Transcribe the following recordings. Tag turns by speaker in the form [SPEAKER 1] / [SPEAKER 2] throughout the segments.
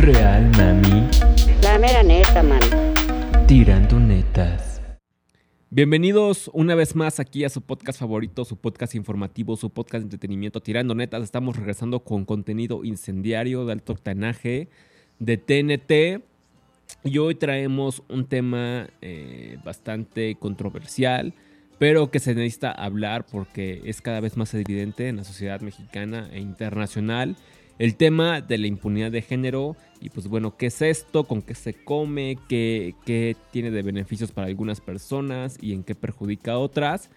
[SPEAKER 1] Real, mami.
[SPEAKER 2] La mera neta, man.
[SPEAKER 1] Tirando netas.
[SPEAKER 3] Bienvenidos una vez más aquí a su podcast favorito, su podcast informativo, su podcast de entretenimiento Tirando Netas. Estamos regresando con contenido incendiario de alto octanaje de TNT. Y hoy traemos un tema eh, bastante controversial, pero que se necesita hablar porque es cada vez más evidente en la sociedad mexicana e internacional. El tema de la impunidad de género y pues bueno, ¿qué es esto? ¿Con qué se come? ¿Qué, qué tiene de beneficios para algunas personas y en qué perjudica a otras?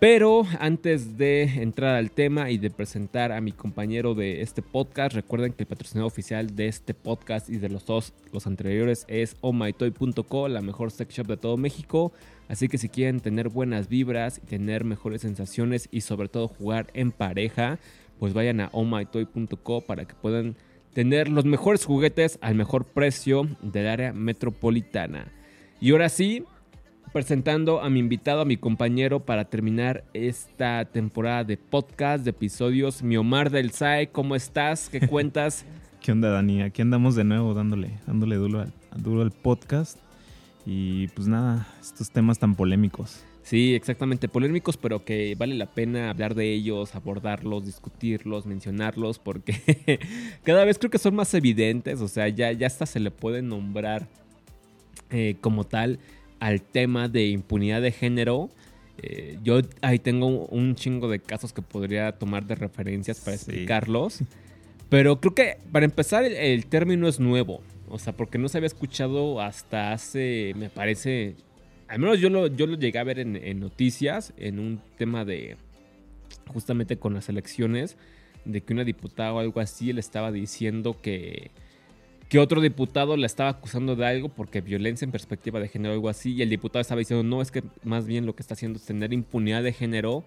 [SPEAKER 3] Pero antes de entrar al tema y de presentar a mi compañero de este podcast, recuerden que el patrocinador oficial de este podcast y de los dos, los anteriores, es ohmytoy.co, la mejor sex shop de todo México. Así que si quieren tener buenas vibras y tener mejores sensaciones y sobre todo jugar en pareja, pues vayan a ohmytoy.co para que puedan tener los mejores juguetes al mejor precio del área metropolitana. Y ahora sí, presentando a mi invitado, a mi compañero para terminar esta temporada de podcast, de episodios, mi Omar del SAE, ¿cómo estás? ¿Qué cuentas?
[SPEAKER 4] ¿Qué onda, Dani? Aquí andamos de nuevo dándole, dándole duro al, duro al podcast. Y pues nada, estos temas tan polémicos.
[SPEAKER 3] Sí, exactamente, polémicos, pero que vale la pena hablar de ellos, abordarlos, discutirlos, mencionarlos, porque cada vez creo que son más evidentes, o sea, ya, ya hasta se le puede nombrar eh, como tal al tema de impunidad de género. Eh, yo ahí tengo un chingo de casos que podría tomar de referencias para
[SPEAKER 4] Sí.
[SPEAKER 3] explicarlos. Pero creo que para empezar el, el término es nuevo. O sea, porque no se había escuchado hasta hace, me parece, al menos yo lo, yo lo llegué a ver en, en noticias, en un tema de, justamente con las elecciones, de que una diputada o algo así le estaba diciendo que, que otro diputado la estaba acusando de algo porque violencia en perspectiva de género o algo así, y el diputado estaba diciendo, no, es que más bien lo que está haciendo es tener impunidad de género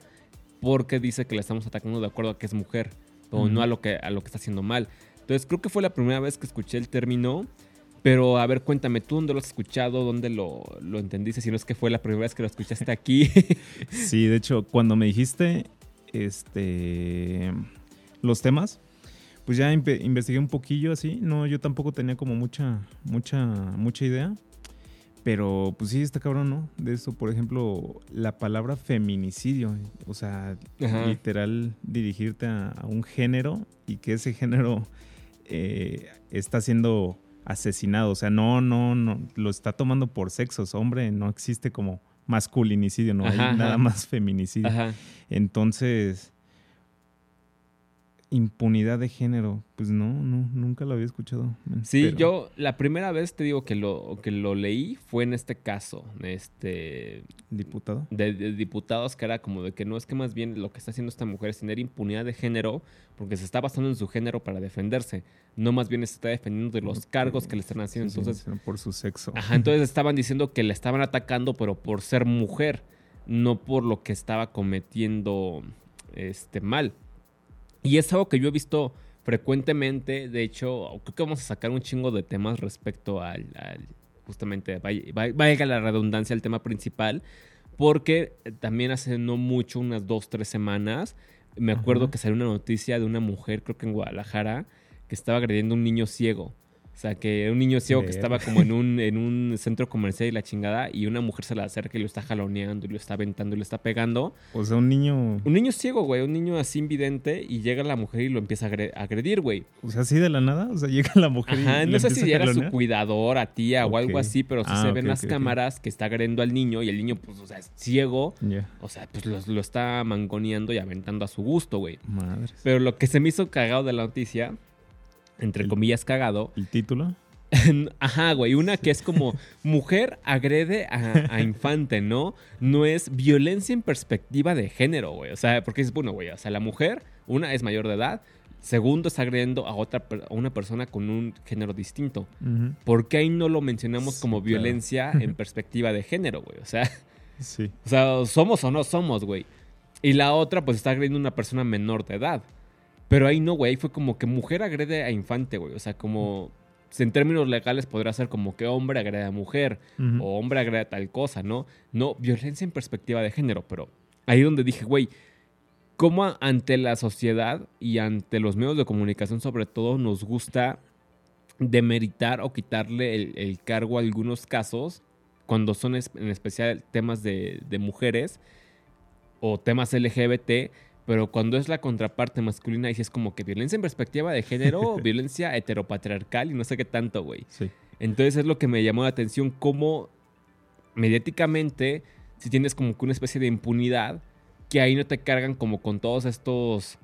[SPEAKER 3] porque dice que la estamos atacando de acuerdo a que es mujer, o no a lo, que, a lo que está haciendo mal. Entonces creo que fue la primera vez que escuché el término, pero a ver, cuéntame, ¿tú dónde lo has escuchado? ¿Dónde lo, lo entendiste? Si no es que fue la primera vez que lo escuchaste aquí.
[SPEAKER 4] Sí, de hecho, cuando me dijiste este los temas, pues ya investigué un poquillo así. No, yo tampoco tenía como mucha, mucha, mucha idea. Pero pues sí, está cabrón, ¿no? De eso, por ejemplo, la palabra feminicidio. O sea,
[SPEAKER 3] Ajá.
[SPEAKER 4] literal dirigirte a, a un género y que ese género eh, está siendo asesinado. O sea, no, no, no, lo está tomando por sexos. Hombre, no existe como masculinicidio, no
[SPEAKER 3] Ajá,
[SPEAKER 4] hay nada más feminicidio.
[SPEAKER 3] Ajá.
[SPEAKER 4] Entonces, impunidad de género, pues no, no, nunca lo había escuchado.
[SPEAKER 3] Sí,
[SPEAKER 4] pero-
[SPEAKER 3] yo la primera vez te digo que lo, que lo leí fue en este caso, este,
[SPEAKER 4] Diputado.
[SPEAKER 3] de, de diputados que era como de que no es que más bien lo que está haciendo esta mujer es tener impunidad de género porque se está basando en su género para defenderse, no más bien se está defendiendo de los cargos que le están haciendo.
[SPEAKER 4] Sí,
[SPEAKER 3] Entonces,
[SPEAKER 4] por su sexo.
[SPEAKER 3] Ajá, entonces estaban diciendo que le estaban atacando, pero por ser mujer, no por lo que estaba cometiendo este mal. Y es algo que yo he visto frecuentemente. De hecho, creo que vamos a sacar un chingo de temas respecto al, al- justamente, valga la redundancia, al tema principal. Porque también hace no mucho, unas dos, tres semanas, me acuerdo
[SPEAKER 4] Ajá.
[SPEAKER 3] que salió una noticia de una mujer, creo que en Guadalajara, que estaba agrediendo a un niño ciego. O sea, que un niño ciego que estaba como en un, en un centro comercial y la chingada, y una mujer se le acerca y lo está jaloneando, y lo está aventando y lo está pegando.
[SPEAKER 4] O sea, un niño,
[SPEAKER 3] Un niño ciego, güey, un niño así invidente, y llega la mujer y lo empieza a agre- a agredir, güey.
[SPEAKER 4] o sea, así de la nada, o sea, llega la mujer y
[SPEAKER 3] Ajá,
[SPEAKER 4] le
[SPEAKER 3] no sé
[SPEAKER 4] empieza
[SPEAKER 3] si era su cuidadora, tía o algo así, pero sí
[SPEAKER 4] Ah,
[SPEAKER 3] se ven las cámaras que está agrediendo al niño y el niño, pues, o sea, es ciego.
[SPEAKER 4] Ya,
[SPEAKER 3] O sea, pues lo, lo está mangoneando y aventando a su gusto, güey.
[SPEAKER 4] madres.
[SPEAKER 3] Pero lo que se me hizo cagado de la noticia, entre
[SPEAKER 4] El-
[SPEAKER 3] comillas cagado,
[SPEAKER 4] ¿El título?
[SPEAKER 3] Ajá, güey, una que es como mujer agrede a, a infante, ¿no? No es violencia en perspectiva de género, güey. O sea, porque es bueno, güey. O sea, la mujer, una es mayor de edad, segundo está agrediendo a otra a una persona con un género distinto.
[SPEAKER 4] Ujú.
[SPEAKER 3] ¿Por qué ahí no lo mencionamos
[SPEAKER 4] Sí,
[SPEAKER 3] como
[SPEAKER 4] claro.
[SPEAKER 3] violencia en perspectiva de género, güey? O sea,
[SPEAKER 4] Sí.
[SPEAKER 3] o sea, somos o no somos, güey. Y la otra, pues está agrediendo a una persona menor de edad. Pero ahí no, güey. Ahí fue como que mujer agrede a infante, güey. O sea, como. En términos legales podría ser como que hombre agrede a mujer. O hombre agrede a tal cosa, ¿no? No, violencia en perspectiva de género. Pero ahí donde dije, güey. ¿Cómo ante la sociedad y ante los medios de comunicación, sobre todo, nos gusta demeritar o quitarle el, el cargo a algunos casos, cuando son en especial temas de, de mujeres o temas LGBT, pero cuando es la contraparte masculina, y si es como que violencia en perspectiva de género, violencia heteropatriarcal y no sé qué tanto, güey.
[SPEAKER 4] Sí.
[SPEAKER 3] Entonces es lo que me llamó la atención, cómo mediáticamente, si tienes como que una especie de impunidad, que ahí no te cargan como con todos estos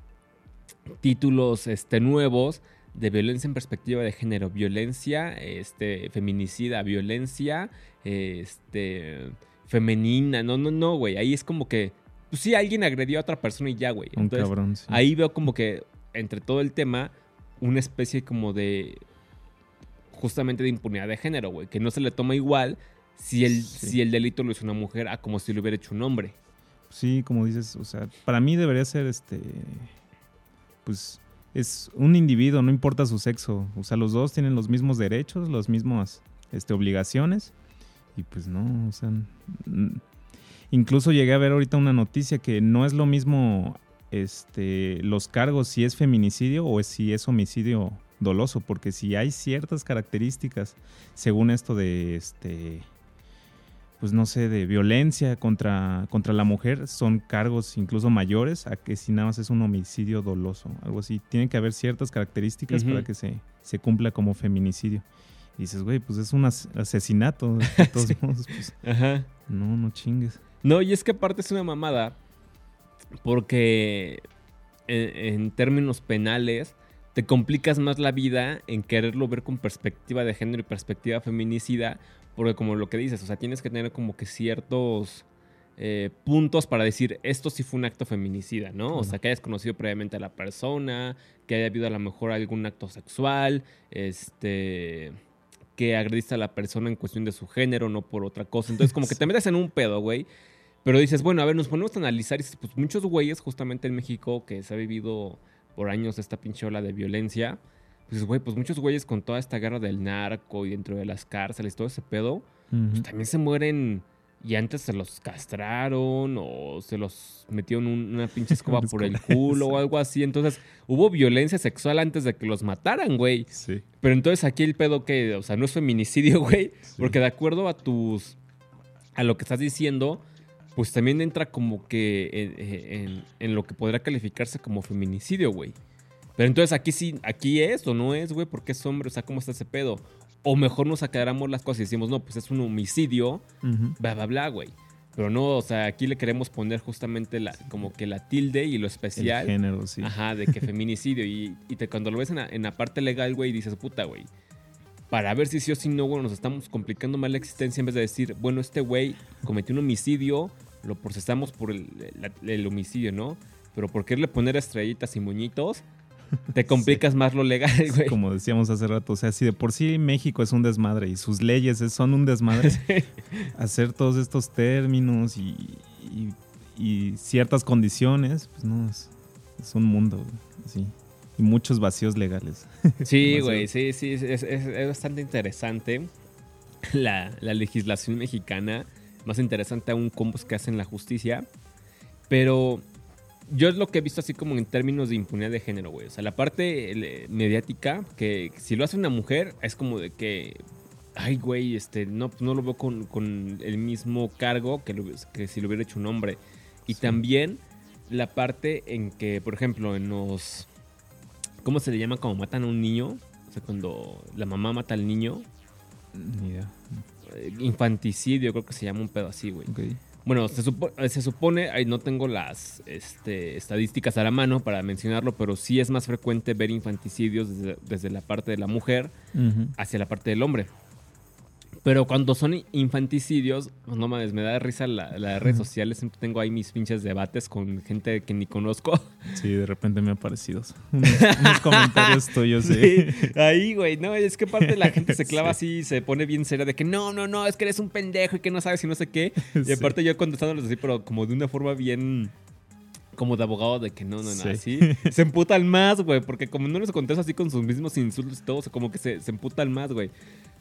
[SPEAKER 3] títulos este, nuevos de violencia en perspectiva de género, violencia este, feminicida, violencia este, femenina. No, no, no, güey. Ahí es como que, pues sí, alguien agredió a otra persona y ya, güey.
[SPEAKER 4] Un
[SPEAKER 3] Entonces,
[SPEAKER 4] cabrón, sí.
[SPEAKER 3] Ahí veo como que entre todo el tema una especie como de justamente de impunidad de género, güey, que no se le toma igual si el,
[SPEAKER 4] Sí.
[SPEAKER 3] si el delito lo hizo una mujer a como si lo hubiera hecho un hombre.
[SPEAKER 4] Sí, como dices, o sea, para mí debería ser este. Pues es un individuo, no importa su sexo. O sea, los dos tienen los mismos derechos, las mismas este, obligaciones. Y pues no, o sea. Incluso llegué a ver ahorita una noticia que no es lo mismo este, los cargos si es feminicidio o si es homicidio doloso, porque si hay ciertas características, según esto de este pues no sé, de violencia contra, contra la mujer, son cargos incluso mayores a que si nada más es un homicidio doloso, algo así. Tienen que haber ciertas características para que se, se cumpla como feminicidio. Y dices, güey, pues es un as- asesinato, de todos modos, pues
[SPEAKER 3] Ajá.
[SPEAKER 4] no, no chingues.
[SPEAKER 3] No, y es que aparte es una mamada porque en, en términos penales te complicas más la vida en quererlo ver con perspectiva de género y perspectiva feminicida, porque como lo que dices, o sea, tienes que tener como que ciertos eh, puntos para decir esto sí fue un acto feminicida, ¿no? O sea, que hayas conocido previamente a la persona, que haya habido a lo mejor algún acto sexual, este que agrediste a la persona en cuestión de su género, no por otra cosa. Entonces, como que te metes en un pedo, güey. Pero dices, bueno, a ver, nos ponemos a analizar. Y dices, pues muchos güeyes, justamente en México, que se ha vivido por años esta pinche ola de violencia. Pues, güey, pues muchos güeyes con toda esta guerra del narco y dentro de las cárceles, todo ese pedo, pues también se mueren y antes se los castraron o se los metieron un- una pinche escoba por el culo o algo así. Entonces, hubo violencia sexual antes de que los mataran, güey.
[SPEAKER 4] Sí.
[SPEAKER 3] Pero entonces aquí el pedo que, o sea, no es feminicidio, güey. Porque de acuerdo a tus. a lo que estás diciendo, pues también entra como que en, en- en lo que podrá calificarse como feminicidio, güey. Pero entonces aquí sí, aquí es o no es, güey, porque es hombre, o sea, ¿cómo está ese pedo? O mejor nos aclaramos las cosas y decimos, no, pues es un homicidio,
[SPEAKER 4] Ujú.
[SPEAKER 3] bla, bla, bla, güey. Pero no, o sea, aquí le queremos poner justamente la, como que la tilde y lo
[SPEAKER 4] El
[SPEAKER 3] especial.
[SPEAKER 4] género, sí.
[SPEAKER 3] Ajá, de que feminicidio. y, y te- cuando lo ves en la, en la parte legal, güey, dices, puta, güey. Para ver si sí o si no, güey, nos estamos complicando más la existencia en vez de decir, bueno, este güey cometió un homicidio, lo procesamos por el, homicidio, ¿no? Pero por quererle poner estrellitas y moñitos, te complicas más lo legal, güey.
[SPEAKER 4] Como decíamos hace rato, o sea, si de por sí México es un desmadre y sus leyes es- son un desmadre, hacer todos estos términos y, y- y ciertas condiciones, pues no, es, es un mundo, sí. Y muchos vacíos legales.
[SPEAKER 3] Sí, güey, sí, sí, es, es- es bastante interesante la, la legislación mexicana, más interesante aún cómo es que hacen la justicia, pero yo es lo que he visto así como en términos de impunidad de género, güey, o sea, la parte eh, mediática, que si lo hace una mujer, es como de que, ay, güey, este, no, no lo veo con, con el mismo cargo que, lo- que si lo hubiera hecho un hombre, y
[SPEAKER 4] Sí.
[SPEAKER 3] también la parte en que, por ejemplo, en los... ¿Cómo se le llama cuando matan a un niño? O sea, cuando la mamá mata al niño.
[SPEAKER 4] Ni idea.
[SPEAKER 3] Infanticidio, creo que se llama un pedo así, güey. Bueno, se, supo- eh, se supone, ahí no tengo las este, estadísticas a la mano para mencionarlo, pero sí es más frecuente ver infanticidios desde, desde la parte de la mujer hacia la parte del hombre. Pero cuando son infanticidios, pues, no mames, me da risa la, las redes sociales. Siempre tengo ahí mis pinches debates con gente que ni conozco.
[SPEAKER 4] Sí, de repente me ha parecido unos, unos comentarios tuyos, sí.
[SPEAKER 3] Sí, ahí, güey, no, es que parte la gente se clava
[SPEAKER 4] Sí.
[SPEAKER 3] así y se pone bien seria de que no, no, no, es que eres un pendejo y que no sabes y no sé qué. Y
[SPEAKER 4] Sí.
[SPEAKER 3] aparte yo contestándoles así, pero como de una forma bien como de abogado de que no, no, no,
[SPEAKER 4] Sí.
[SPEAKER 3] así. Se emputan más, güey, porque como no les contesto así con sus mismos insultos y todo, o sea, como que se, se emputan más, güey.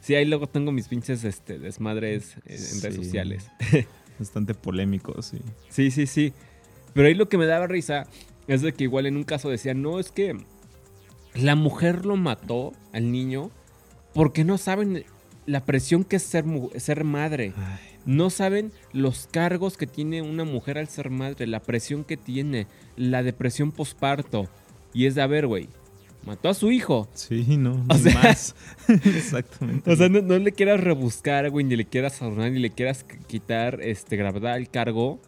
[SPEAKER 3] Sí, ahí luego tengo mis pinches este, desmadres en redes sociales.
[SPEAKER 4] Bastante polémico, sí.
[SPEAKER 3] Sí, sí, sí. Pero ahí lo que me daba risa es de que igual en un caso decían, no, es que la mujer lo mató al niño porque no saben la presión que es ser, ser madre.
[SPEAKER 4] Ay,
[SPEAKER 3] No saben los cargos que tiene una mujer al ser madre, la presión que tiene, la depresión posparto. Y es de, a ver, güey, mató a su hijo.
[SPEAKER 4] sí, no,
[SPEAKER 3] O sea-
[SPEAKER 4] más. Exactamente.
[SPEAKER 3] O sea, no, no le quieras rebuscar, güey, ni le quieras adornar, ni le quieras qu- quitar este, gravedad al cargo.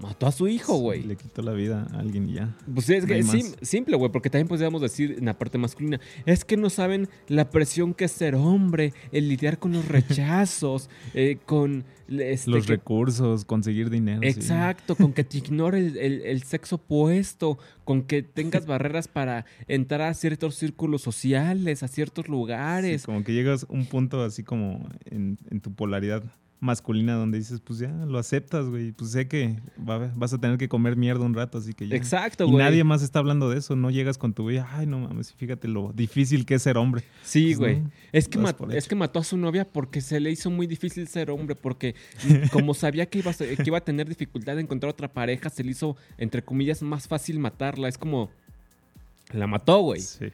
[SPEAKER 3] Mató a su hijo, güey.
[SPEAKER 4] Le quitó la vida a alguien y ya.
[SPEAKER 3] Pues es
[SPEAKER 4] No
[SPEAKER 3] que es sim- simple, güey, porque también podríamos decir en la parte masculina, es que no saben la presión que es ser hombre, el lidiar con los rechazos, eh, con este,
[SPEAKER 4] Los
[SPEAKER 3] que-
[SPEAKER 4] recursos, conseguir dinero. sí.
[SPEAKER 3] Exacto, con que te ignore el, el- el sexo opuesto, con que tengas barreras para entrar a ciertos círculos sociales, a ciertos
[SPEAKER 4] Sí,
[SPEAKER 3] lugares.
[SPEAKER 4] como que llegas a un punto así como en, en tu polaridad masculina donde dices, pues ya lo aceptas, güey. Pues sé que va- vas a tener que comer mierda un rato, así que ya.
[SPEAKER 3] Exacto,
[SPEAKER 4] Y
[SPEAKER 3] güey.
[SPEAKER 4] nadie más está hablando de eso. No llegas con tu güey, ay, no mames, fíjate lo difícil que es ser hombre.
[SPEAKER 3] Sí,
[SPEAKER 4] Pues
[SPEAKER 3] güey.
[SPEAKER 4] no,
[SPEAKER 3] es, que
[SPEAKER 4] das
[SPEAKER 3] mat-
[SPEAKER 4] por
[SPEAKER 3] es que mató a su novia porque se le hizo muy difícil ser hombre, porque como sabía que iba, a, ser- que iba a tener dificultad de encontrar otra pareja, se le hizo, entre comillas, más fácil matarla. Es como... La mató, güey.
[SPEAKER 4] Sí.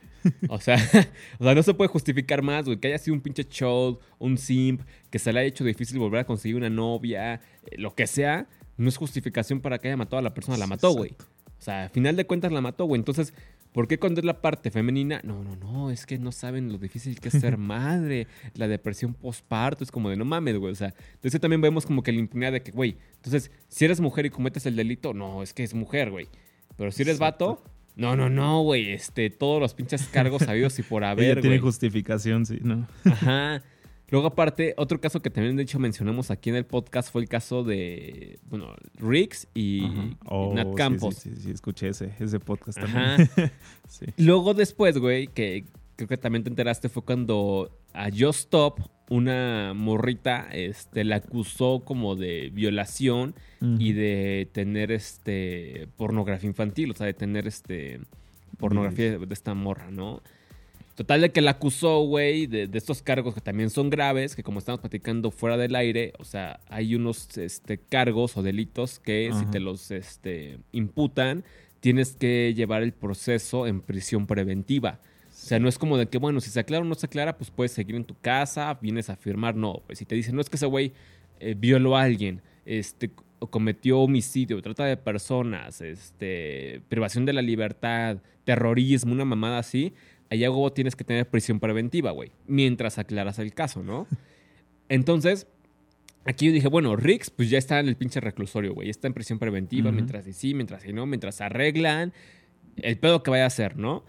[SPEAKER 3] O sea, o sea, no se puede justificar más, güey. Que haya sido un pinche show, un simp, que se le haya hecho difícil volver a conseguir una novia, eh, lo que sea, no es justificación para que haya matado a la persona. La mató, güey.
[SPEAKER 4] exacto.
[SPEAKER 3] O sea, a final de cuentas la mató, güey. Entonces, ¿por qué cuando es la parte femenina? No, no, no, es que no saben lo difícil que es ser madre, la depresión postparto, es como de no mames, güey. O sea, entonces también vemos como que la impunidad de que, güey, entonces, si eres mujer y cometes el delito, no, es que es mujer, güey. Pero si eres vato, no, no, no, güey, este, todos los pinches cargos sabidos y por
[SPEAKER 4] Ella
[SPEAKER 3] haber,
[SPEAKER 4] tiene
[SPEAKER 3] güey.
[SPEAKER 4] justificación, sí, ¿no?
[SPEAKER 3] Ajá. Luego, aparte, otro caso que también, de hecho, mencionamos aquí en el podcast fue el caso de, bueno, Riggs y.
[SPEAKER 4] Oh,
[SPEAKER 3] Nat
[SPEAKER 4] sí,
[SPEAKER 3] Campos.
[SPEAKER 4] Sí, sí, sí, escuché ese, ese podcast también.
[SPEAKER 3] Ajá.
[SPEAKER 4] sí.
[SPEAKER 3] Luego después, güey, que creo que también te enteraste, fue cuando a Just Stop, una morrita, este, la acusó como de violación y de tener este pornografía infantil, o sea, de tener este pornografía de esta morra, ¿no? Total de que la acusó, güey, de, de estos cargos que también son graves, que como estamos platicando fuera del aire, o sea, hay unos este, cargos o delitos que si te los este, imputan, tienes que llevar el proceso en prisión preventiva. O sea, no es como de que, bueno, si se aclara o no se aclara, pues puedes seguir en tu casa, vienes a firmar. No, pues si te dicen, no es que ese güey eh, violó a alguien, este, o cometió homicidio, trata de personas, este, privación de la libertad, terrorismo, una mamada así, allá luego tienes que tener prisión preventiva, güey, mientras aclaras el caso, ¿no? Entonces, aquí yo dije, bueno, Rix, pues ya está en el pinche reclusorio, güey, está en prisión preventiva, mientras y sí, mientras y no, mientras arreglan el pedo que vaya a hacer, ¿no?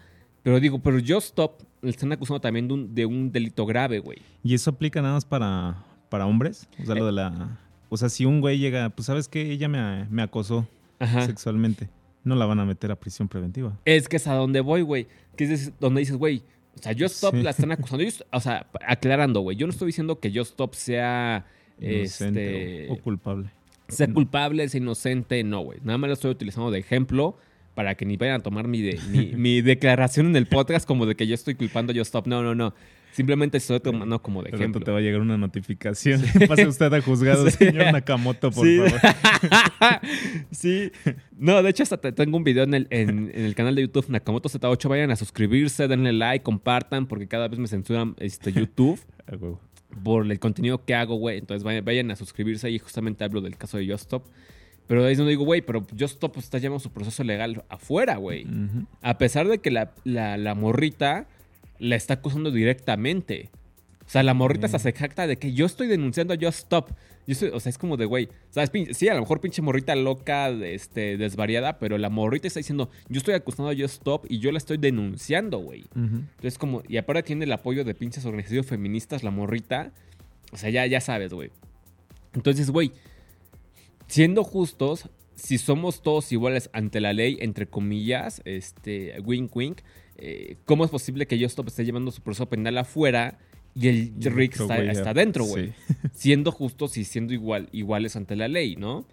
[SPEAKER 3] Pero digo, pero Just Stop le están acusando también de un, de un delito grave, güey.
[SPEAKER 4] ¿Y eso aplica nada más para, para hombres? O sea, lo de la... O sea, si un güey llega, pues sabes que ella me, me acosó
[SPEAKER 3] Ajá.
[SPEAKER 4] sexualmente, no la van a meter a prisión preventiva.
[SPEAKER 3] Es que es a donde voy, güey. Que es donde dices, güey, o sea, Just Stop
[SPEAKER 4] Sí.
[SPEAKER 3] la están acusando. Yo o sea, aclarando, güey, yo no estoy diciendo que Just Stop sea,
[SPEAKER 4] Inocente
[SPEAKER 3] este,
[SPEAKER 4] o, o culpable.
[SPEAKER 3] sea culpable, sea inocente, no, güey. Nada más lo estoy utilizando de ejemplo para que ni vayan a tomar mi, de- mi, mi declaración en el podcast como de que yo estoy culpando a Just Stop. No, no, no. Simplemente estoy tomando como de ejemplo.
[SPEAKER 4] te va a llegar una notificación. Pase usted a juzgado,
[SPEAKER 3] Sí.
[SPEAKER 4] señor Nakamoto, por
[SPEAKER 3] Sí.
[SPEAKER 4] favor.
[SPEAKER 3] sí. No, de hecho, hasta te- tengo un video en el, en, en el canal de YouTube Nakamoto Z8. Vayan a suscribirse, denle like, compartan, porque cada vez me censuran este, YouTube por el contenido que hago, güey. Entonces vayan, vayan a suscribirse y justamente hablo del caso de Just Stop. Pero ahí es donde digo, güey, pero Just Stop está llevando su proceso legal afuera, güey. A pesar de que la, la, la morrita la está acusando directamente. O sea, la morrita
[SPEAKER 4] Ok.
[SPEAKER 3] se jacta de que yo estoy denunciando a Just Stop. Yo soy- o sea, es como de, güey, ¿sabes? Sí, a lo mejor pinche morrita loca, este, desvariada, pero la morrita está diciendo, yo estoy acusando a Just Stop y yo la estoy denunciando, güey. Entonces, como, y aparte tiene el apoyo de pinches organizaciones feministas, la morrita. O sea, ya, ya sabes, güey. Entonces, güey, siendo justos, si somos todos iguales ante la ley, entre comillas, este, wink wink, eh, ¿cómo es posible que Just Stop esté llevando su proceso penal afuera y el Rick está, dentro, güey?
[SPEAKER 4] sí.
[SPEAKER 3] Siendo justos y siendo igual, iguales ante la ley, ¿no?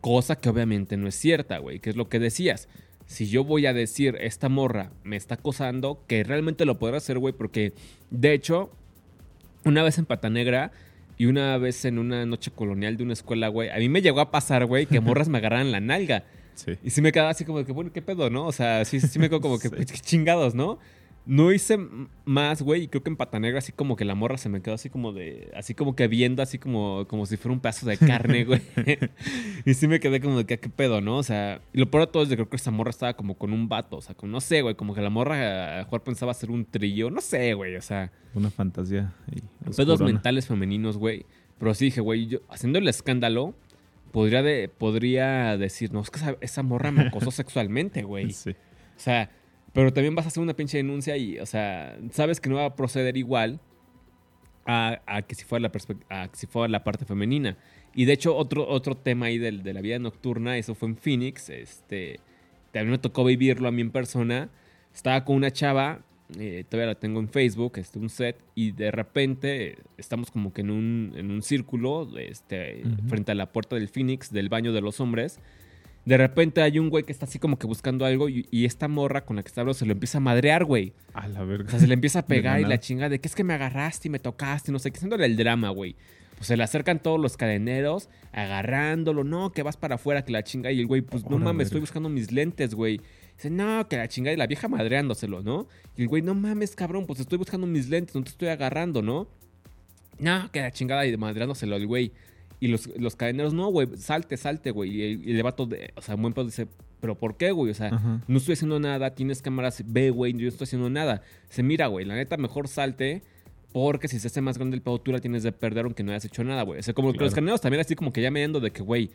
[SPEAKER 3] Cosa que obviamente no es cierta, güey, que es lo que decías. Si yo voy a decir, esta morra me está acosando, que realmente lo podrá hacer, güey, porque de hecho, una vez en Pata Negra y una vez en una noche colonial de una escuela, güey, a mí me llegó a pasar, güey, que morras me agarraran la nalga.
[SPEAKER 4] Sí.
[SPEAKER 3] Y sí me quedaba así como de que, bueno, ¿qué pedo, no? O sea, sí, sí me quedo como que,
[SPEAKER 4] Sí.
[SPEAKER 3] pues, chingados, ¿no? No hice más, güey, y creo que en Pata Negra así como que la morra se me quedó así como de, así como que viendo así como, como si fuera un pedazo de carne, güey. y sí me quedé como de que qué pedo, ¿no? O sea, y lo peor de todo es que creo que esa morra estaba como con un vato, o sea, como, no sé, güey, como que la morra mejor pensaba hacer un trillo, no sé, güey, o sea,
[SPEAKER 4] Una fantasía.
[SPEAKER 3] pedos mentales femeninos, güey. Pero sí dije, güey, yo haciendo el escándalo, podría, de, podría decir, no, es que esa, esa morra me acosó sexualmente, güey.
[SPEAKER 4] Sí.
[SPEAKER 3] O sea, pero también vas a hacer una pinche denuncia y, o sea, sabes que no va a proceder igual a, a que si fuera la a que si fuera la parte femenina. Y de hecho, otro, otro tema ahí del- de, la vida nocturna, eso fue en Phoenix. Este, también me tocó vivirlo a mí en persona. Estaba con una chava, eh, todavía la tengo en Facebook, este, un set, y de repente estamos como que en un, en un círculo este, frente a la puerta del Phoenix, del baño de los hombres. De repente hay un güey que está así como que buscando algo y, y esta morra con la que está hablando se lo empieza a madrear, güey.
[SPEAKER 4] A la
[SPEAKER 3] O
[SPEAKER 4] verga.
[SPEAKER 3] sea, se le empieza a pegar y la chinga de que es que me agarraste y me tocaste, no sé, qué haciéndole el drama, güey. Pues se le acercan todos los cadeneros, agarrándolo, no, que vas para afuera, que la chinga. Y el güey, pues no mames,
[SPEAKER 4] verga.
[SPEAKER 3] estoy buscando mis lentes, güey. Dice, no, que la chinga y la vieja madreándoselo, ¿no? Y el güey, no mames, cabrón, pues estoy buscando mis lentes, no te estoy agarrando, ¿no? No, que la chingada y madreándoselo al güey. Y los, los cadeneros, no, güey, salte, salte, güey. Y y el vato, de, o sea, buen pedo dice, ¿pero por qué, güey? O sea,
[SPEAKER 4] Ajá.
[SPEAKER 3] no estoy haciendo nada, tienes cámaras, ve, güey, yo no estoy haciendo nada. Se mira, güey, la neta, mejor salte. Porque si se hace más grande el pedo, tú la tienes de perder aunque no hayas hecho nada, güey. O sea, como que los
[SPEAKER 4] Claro.
[SPEAKER 3] cadeneros también así como que ya meando de que, güey,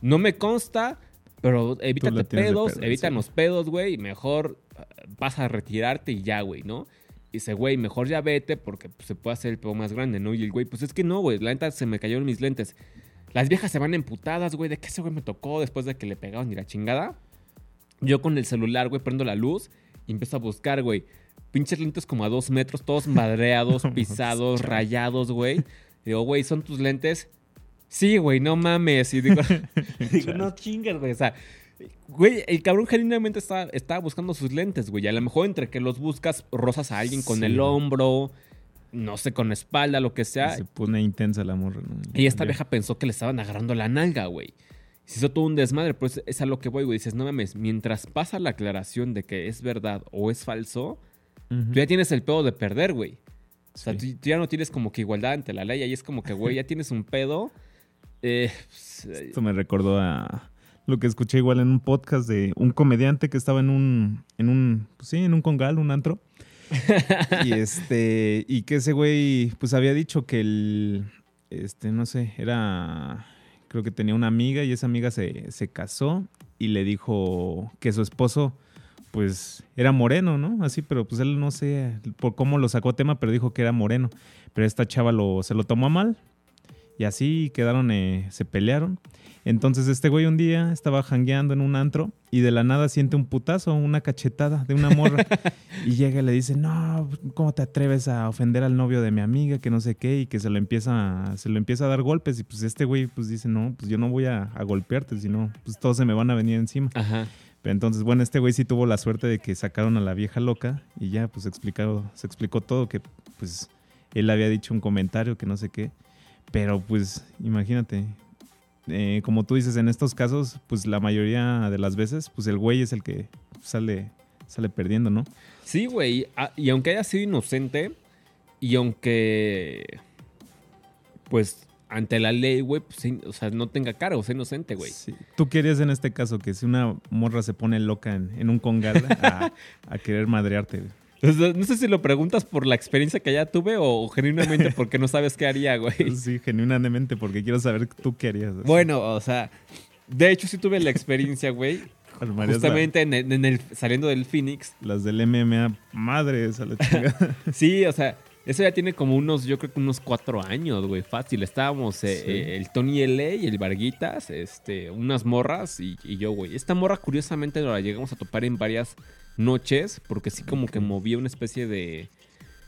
[SPEAKER 3] no me consta, pero evítate pedos,
[SPEAKER 4] perder,
[SPEAKER 3] evítanos
[SPEAKER 4] sí.
[SPEAKER 3] pedos, güey. Mejor ah, vas a retirarte y ya, güey, ¿no? Y dice, güey, mejor ya vete porque pues, se puede hacer el pedo más grande, ¿no? Y el güey, pues es que no, güey, la neta se me cayeron mis lentes. Las viejas se van emputadas, güey, de que ese güey me tocó después de que le pegaron y la chingada. Yo con el celular, güey, prendo la luz y empiezo a buscar, güey. Pinches lentes como a dos metros, todos madreados, pisados, rayados, güey. Digo, güey, ¿son tus lentes? Sí, güey, no mames. Y digo, digo no chingas, güey. O sea, güey, el cabrón genuinamente estaba, estaba buscando sus lentes, güey. Y a lo mejor entre que los buscas, rozas a alguien con
[SPEAKER 4] Sí.
[SPEAKER 3] el hombro, no sé, con la espalda, lo que sea.
[SPEAKER 4] Se pone intensa la morra, ¿no?
[SPEAKER 3] Y esta vieja pensó que le estaban agarrando la nalga, güey. Se hizo todo un desmadre, pues es a lo que voy, güey. Dices, no mames, mientras pasa la aclaración de que es verdad o es falso, tú ya tienes el pedo de perder, güey. O sea,
[SPEAKER 4] Sí.
[SPEAKER 3] tú, tú ya no tienes como que igualdad ante la ley. Ahí es como que, güey, ya tienes un pedo. Eh, pues,
[SPEAKER 4] Esto me recordó a lo que escuché igual en un podcast de un comediante que estaba en un, en un, pues sí, en un congal, un antro. y este, y que ese güey, pues había dicho que el, este, no sé, era, creo que tenía una amiga y esa amiga se, se casó y le dijo que su esposo, pues, era moreno, ¿no? Así, pero pues él no sé por cómo lo sacó a tema, pero dijo que era moreno. Pero esta chava lo, se lo tomó a mal y así quedaron, eh, se pelearon. Entonces este güey un día estaba jangueando en un antro y de la nada siente un putazo, una cachetada de una morra. y llega y le dice, no, ¿cómo te atreves a ofender al novio de mi amiga? Que no sé qué, y que se lo empieza, se lo empieza a dar golpes. Y pues este güey pues dice, no, pues yo no voy a, a golpearte, sino pues todos se me van a venir encima.
[SPEAKER 3] Ajá.
[SPEAKER 4] Pero entonces, bueno, este güey sí tuvo la suerte de que sacaron a la vieja loca y ya pues explicado, se explicó todo, que pues él había dicho un comentario que no sé qué. Pero pues imagínate, eh, como tú dices, en estos casos, pues la mayoría de las veces, pues el güey es el que sale, sale perdiendo, ¿no?
[SPEAKER 3] Sí, güey. Y aunque haya sido inocente, y aunque, pues, ante la ley, güey, pues, o sea, no tenga cargo, sea inocente, güey.
[SPEAKER 4] Sí. ¿Tú querías en este caso que si una morra se pone loca en, en un congal a, a querer madrearte?
[SPEAKER 3] No sé si lo preguntas por la experiencia que ya tuve o genuinamente porque no sabes qué haría, güey.
[SPEAKER 4] Sí, genuinamente, porque quiero saber tú qué harías. así.
[SPEAKER 3] Bueno, o sea, de hecho sí tuve la experiencia, güey. Justamente en el, en el- saliendo del Phoenix.
[SPEAKER 4] Las del MMA, madres a la chingada.
[SPEAKER 3] Sí, o sea, eso ya tiene como unos, yo creo que unos cuatro años, güey, fácil. Estábamos eh,
[SPEAKER 4] Sí.
[SPEAKER 3] eh, el Tony L y el Varguitas, este, unas morras y, y yo, güey. Esta morra, curiosamente, la llegamos a topar en varias noches, porque sí como que movía una especie de...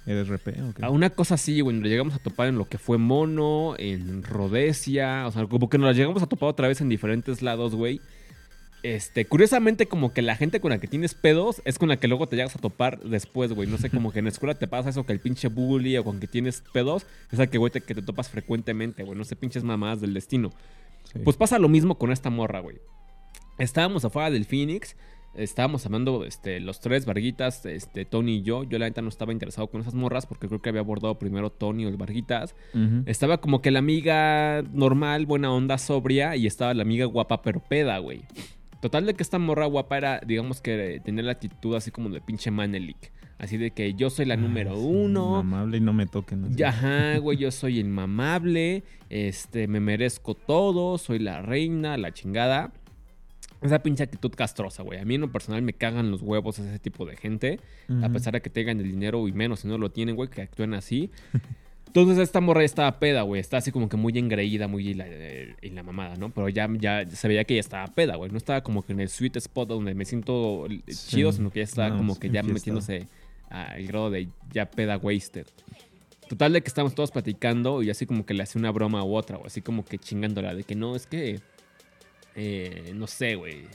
[SPEAKER 4] ¿Eres RP o qué?
[SPEAKER 3] a Una cosa así, güey, nos la llegamos a topar en lo que fue Mono, en Rhodesia, o sea, como que nos la llegamos a topar otra vez en diferentes lados, güey. Este, curiosamente, como que la gente con la que tienes pedos es con la que luego te llegas a topar después, güey. No sé, como que en la escuela te pasa eso que el pinche bully o con que tienes pedos, es la que, güey, te, que te topas frecuentemente, güey. No sé, pinches mamadas del destino.
[SPEAKER 4] Sí.
[SPEAKER 3] Pues pasa lo mismo con esta morra, güey. Estábamos afuera del Phoenix estábamos hablando este, los tres, Varguitas, este, Tony y yo. Yo la neta no estaba interesado con esas morras porque creo que había abordado primero Tony o el Varguitas. Estaba como que la amiga normal, buena onda, sobria, y estaba la amiga guapa pero peda, güey. Total de que esta morra guapa era, digamos que tenía la actitud así como de pinche Manelik. Así de que yo soy la número
[SPEAKER 4] Ah, sí,
[SPEAKER 3] uno.
[SPEAKER 4] Amable y no me toquen. así.
[SPEAKER 3] Ya, Ajá, güey, yo soy inmamable, este, me merezco todo, soy la reina, la chingada. Esa pinche actitud castrosa, güey. A mí en lo personal me cagan los huevos ese tipo de gente. A pesar de que tengan el dinero y menos si no lo tienen, güey, que actúen así. Entonces esta morra ya estaba peda, güey. Está así como que muy engreída, muy en la, en la mamada, ¿no? Pero ya, ya se veía que ya estaba peda, güey. No estaba como que en el sweet spot donde me siento
[SPEAKER 4] Sí.
[SPEAKER 3] chido, sino que ya estaba
[SPEAKER 4] No,
[SPEAKER 3] como que ya metiéndose al grado de ya peda wasted. Total de que estamos todos platicando y así como que le hace una broma u otra, o así como que chingándola de que no, es que, eh, no sé, güey.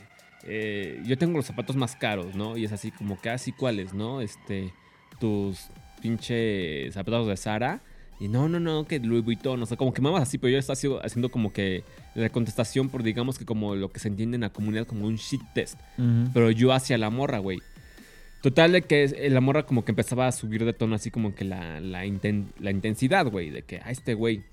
[SPEAKER 3] eh, yo tengo los zapatos más caros, ¿no? Y es así como que así cuáles, ¿no? Este, tus pinche zapatos de Sara. Y no, no, no, que Louis Vuitton, o sea, como que mamas así, pero yo estaba haciendo, como que la contestación por, digamos que como lo que se entiende en la comunidad como un shit test.
[SPEAKER 4] Ujú.
[SPEAKER 3] Pero yo hacia la morra, güey. Total de que eh, la morra como que empezaba a subir de tono así como que la, la, inten- la intensidad, güey. De que, a este güey.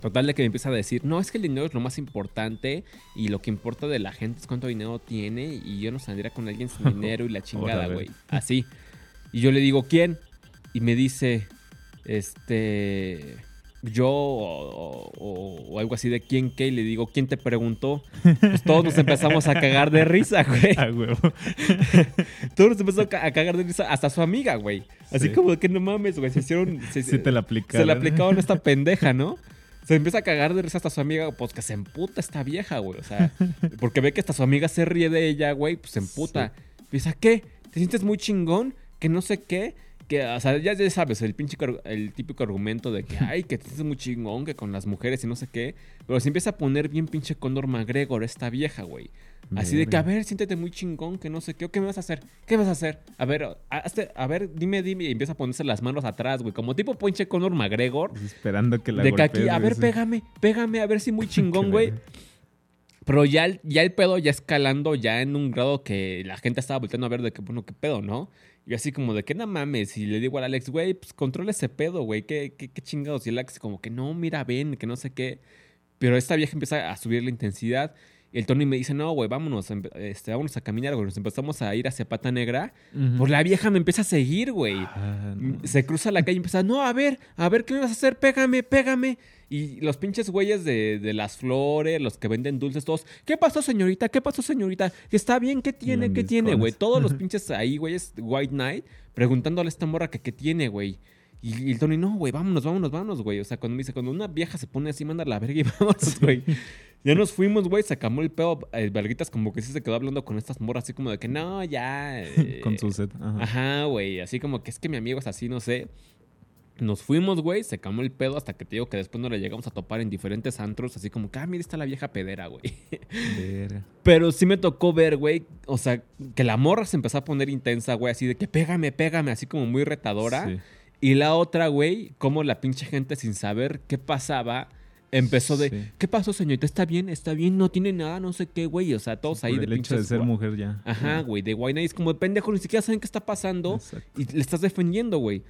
[SPEAKER 3] Total de que me empieza a decir, no, es que el dinero es lo más importante y lo que importa de la gente es cuánto dinero tiene y yo no saldría con alguien sin dinero y la chingada, güey. Así. Y yo le digo, ¿quién? Y me dice, este, yo o, o- o algo así de quién qué. Y le digo, ¿quién te preguntó? Pues todos nos empezamos a cagar de risa, güey.
[SPEAKER 4] Ah, huevo.
[SPEAKER 3] Todos nos empezó a ca- a cagar de risa, hasta su amiga, güey. Así
[SPEAKER 4] Sí.
[SPEAKER 3] como que no mames, güey. Se hicieron. Se,
[SPEAKER 4] Sí te la aplicaron.
[SPEAKER 3] se le aplicaban a esta pendeja, ¿no? Se empieza a cagar de risa hasta su amiga, pues que se emputa esta vieja, güey. O sea, porque ve que hasta su amiga se ríe de ella, güey, pues se emputa. Piensa, ¿qué? ¿Te sientes muy chingón? Que no sé qué. Que, o sea, ya, ya sabes, el pinche el típico argumento de que, ay, que sientes muy chingón, que con las mujeres y no sé qué. Pero se empieza a poner bien pinche Condor McGregor esta vieja, güey. Así de que, a ver, siéntete muy chingón, que no sé qué. ¿O ¿Qué me vas a hacer? ¿Qué vas a hacer? A ver, hazte- a ver, dime, dime. Y empieza a ponerse las manos atrás, güey. Como tipo pinche Condor McGregor.
[SPEAKER 4] Esperando que la
[SPEAKER 3] De que aquí, a ver,
[SPEAKER 4] sí.
[SPEAKER 3] pégame, pégame, a ver si muy chingón, güey. Pero ya, el- ya el pedo ya escalando, ya en un grado que la gente estaba volteando a ver de que, bueno, qué pedo, ¿no? Y así como de que no mames. Y le digo al Alex, güey, pues controla ese pedo, güey. ¿Qué, qué, qué chingados? Y el Alex, como que no, mira, ven, que no sé qué. Pero esta vieja empieza a subir la intensidad. Y el Tony me dice, no, güey, vámonos, este, vámonos a caminar, güey. Nos empezamos a ir hacia Pata Negra. Pues la vieja me empieza a seguir, güey.
[SPEAKER 4] Ah, no.
[SPEAKER 3] Se cruza la calle y empieza, no, a ver, a ver, ¿qué me vas a hacer? Pégame, pégame. Y los pinches güeyes de, de las flores, los que venden dulces, todos, ¿qué pasó, señorita? ¿Qué pasó, señorita? ¿Está bien? ¿Qué tiene? ¿Qué tiene, güey? Todos los pinches ahí, güeyes, White Knight, preguntándole a esta morra que qué tiene, güey. Y, y el Tony, no, güey, vámonos, vámonos, vámonos, güey. O sea, cuando me dice, cuando una vieja se pone así, manda la verga y vámonos, güey. Ya nos fuimos, güey, sacamos el pedo. El Verguitas como que sí se quedó hablando con estas morras, así como de que no, ya. eh,
[SPEAKER 4] Con su set. Ajá.
[SPEAKER 3] Güey. Así como que es que mi amigo es así, no sé. Nos fuimos, güey, se camó el pedo hasta que te digo que después nos la llegamos a topar en diferentes antros, así como que, ah, mira, está la vieja pedera, güey. Pero sí me tocó ver, güey, o sea, que la morra se empezó a poner intensa, güey, así de que pégame, pégame, así como muy retadora.
[SPEAKER 4] Sí.
[SPEAKER 3] Y la otra, güey, como la pinche gente sin saber qué pasaba, empezó de,
[SPEAKER 4] Sí.
[SPEAKER 3] ¿qué pasó, señorita? ¿Está bien? ¿Está bien? No tiene nada, no sé qué, güey. O sea, todos ahí
[SPEAKER 4] Por
[SPEAKER 3] de
[SPEAKER 4] el hecho de ser mujer ya.
[SPEAKER 3] Ajá, güey, de Guayna. Y es como, pendejo, ni siquiera saben qué está pasando
[SPEAKER 4] Exacto.
[SPEAKER 3] y le estás defendiendo, güey.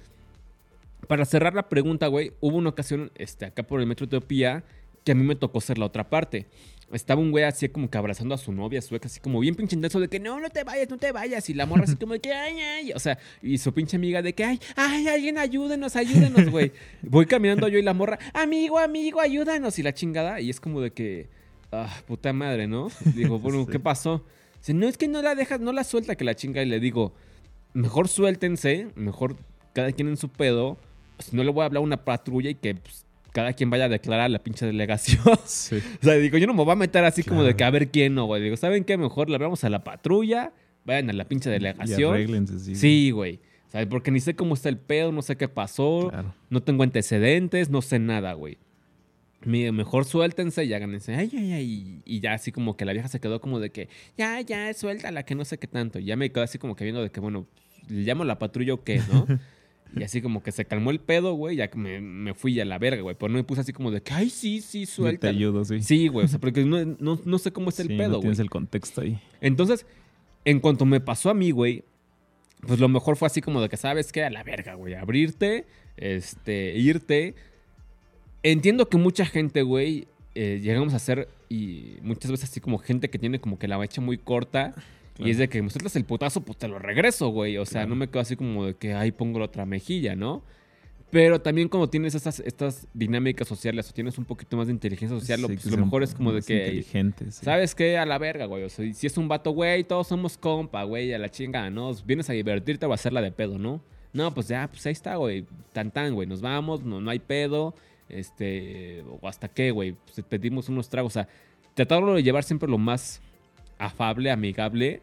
[SPEAKER 3] Para cerrar la pregunta, güey, hubo una ocasión este, acá por el Metro Etiopía que a mí me tocó ser la otra parte. Estaba un güey así como que abrazando a su novia, su ex, así como bien pinche intenso de que no, no te vayas, no te vayas. Y la morra así como de que, ay, ay. O sea, y su pinche amiga de que, ay, ay, alguien ayúdenos, ayúdenos, güey. Voy caminando yo y la morra, amigo, amigo, ayúdanos. Y la chingada, y es como de que, ah, puta madre, ¿no? Digo, bueno,
[SPEAKER 4] Sí.
[SPEAKER 3] ¿qué pasó? Dice, no, es que no la dejas, no la suelta que la chinga. Y le digo, mejor suéltense, mejor cada quien en su pedo. Si no le voy a hablar a una patrulla y que pues, cada quien vaya a declarar a la pinche delegación.
[SPEAKER 4] Sí.
[SPEAKER 3] o sea, digo, yo no me voy a meter así como de que a ver quién no, güey. Digo, ¿saben qué? Mejor le hablamos a la patrulla, vayan a la pinche
[SPEAKER 4] Y
[SPEAKER 3] delegación.
[SPEAKER 4] arréglense, sí.
[SPEAKER 3] Sí, güey. O sea, porque ni sé cómo está el pedo, no sé qué pasó,
[SPEAKER 4] Claro.
[SPEAKER 3] no tengo antecedentes, no sé nada, güey. Mejor suéltense y háganse, ay, ay, ay. Y ya así como que la vieja se quedó como de que, ya, ya, suéltala, que no sé qué tanto. Y ya me quedó así como que viendo de que, bueno, ¿le llamo a la patrulla o qué, no? y así como que se calmó el pedo, güey, ya que me, me fui a la verga, güey. Pero no me puse así como de que, ay, sí, sí,
[SPEAKER 4] Yo te ayudo, sí.
[SPEAKER 3] Sí, güey, o sea, porque no, no, no sé cómo está el
[SPEAKER 4] Sí,
[SPEAKER 3] pedo,
[SPEAKER 4] no
[SPEAKER 3] güey.
[SPEAKER 4] tienes el contexto ahí.
[SPEAKER 3] Entonces, en cuanto me pasó a mí, güey, pues lo mejor fue así como de que, ¿sabes qué? A la verga, güey. Abrirte, este, irte. Entiendo que mucha gente, güey, eh, llegamos a ser, y muchas veces así como gente que tiene como que la bacha muy corta. Y es de que me sueltas el putazo, pues te lo regreso, güey. O sea,
[SPEAKER 4] Claro.
[SPEAKER 3] no me quedo así como de que ahí pongo la otra mejilla, ¿no? Pero también como tienes estas, estas dinámicas sociales o tienes un poquito más de inteligencia social, lo-
[SPEAKER 4] Sí,
[SPEAKER 3] pues lo mejor es como de que...
[SPEAKER 4] Inteligentes. sí.
[SPEAKER 3] ¿Sabes qué? A la verga, güey. O sea, si es un vato, güey, todos somos compa, güey, a la chinga, ¿no? Vienes a divertirte o a hacerla de pedo, ¿no? No, pues ya, pues ahí está, güey. Tan tan, güey. Nos vamos, no, no hay pedo. Este, o hasta qué, güey. Pues pedimos unos tragos. O sea, tratarlo de llevar siempre lo más afable, amigable.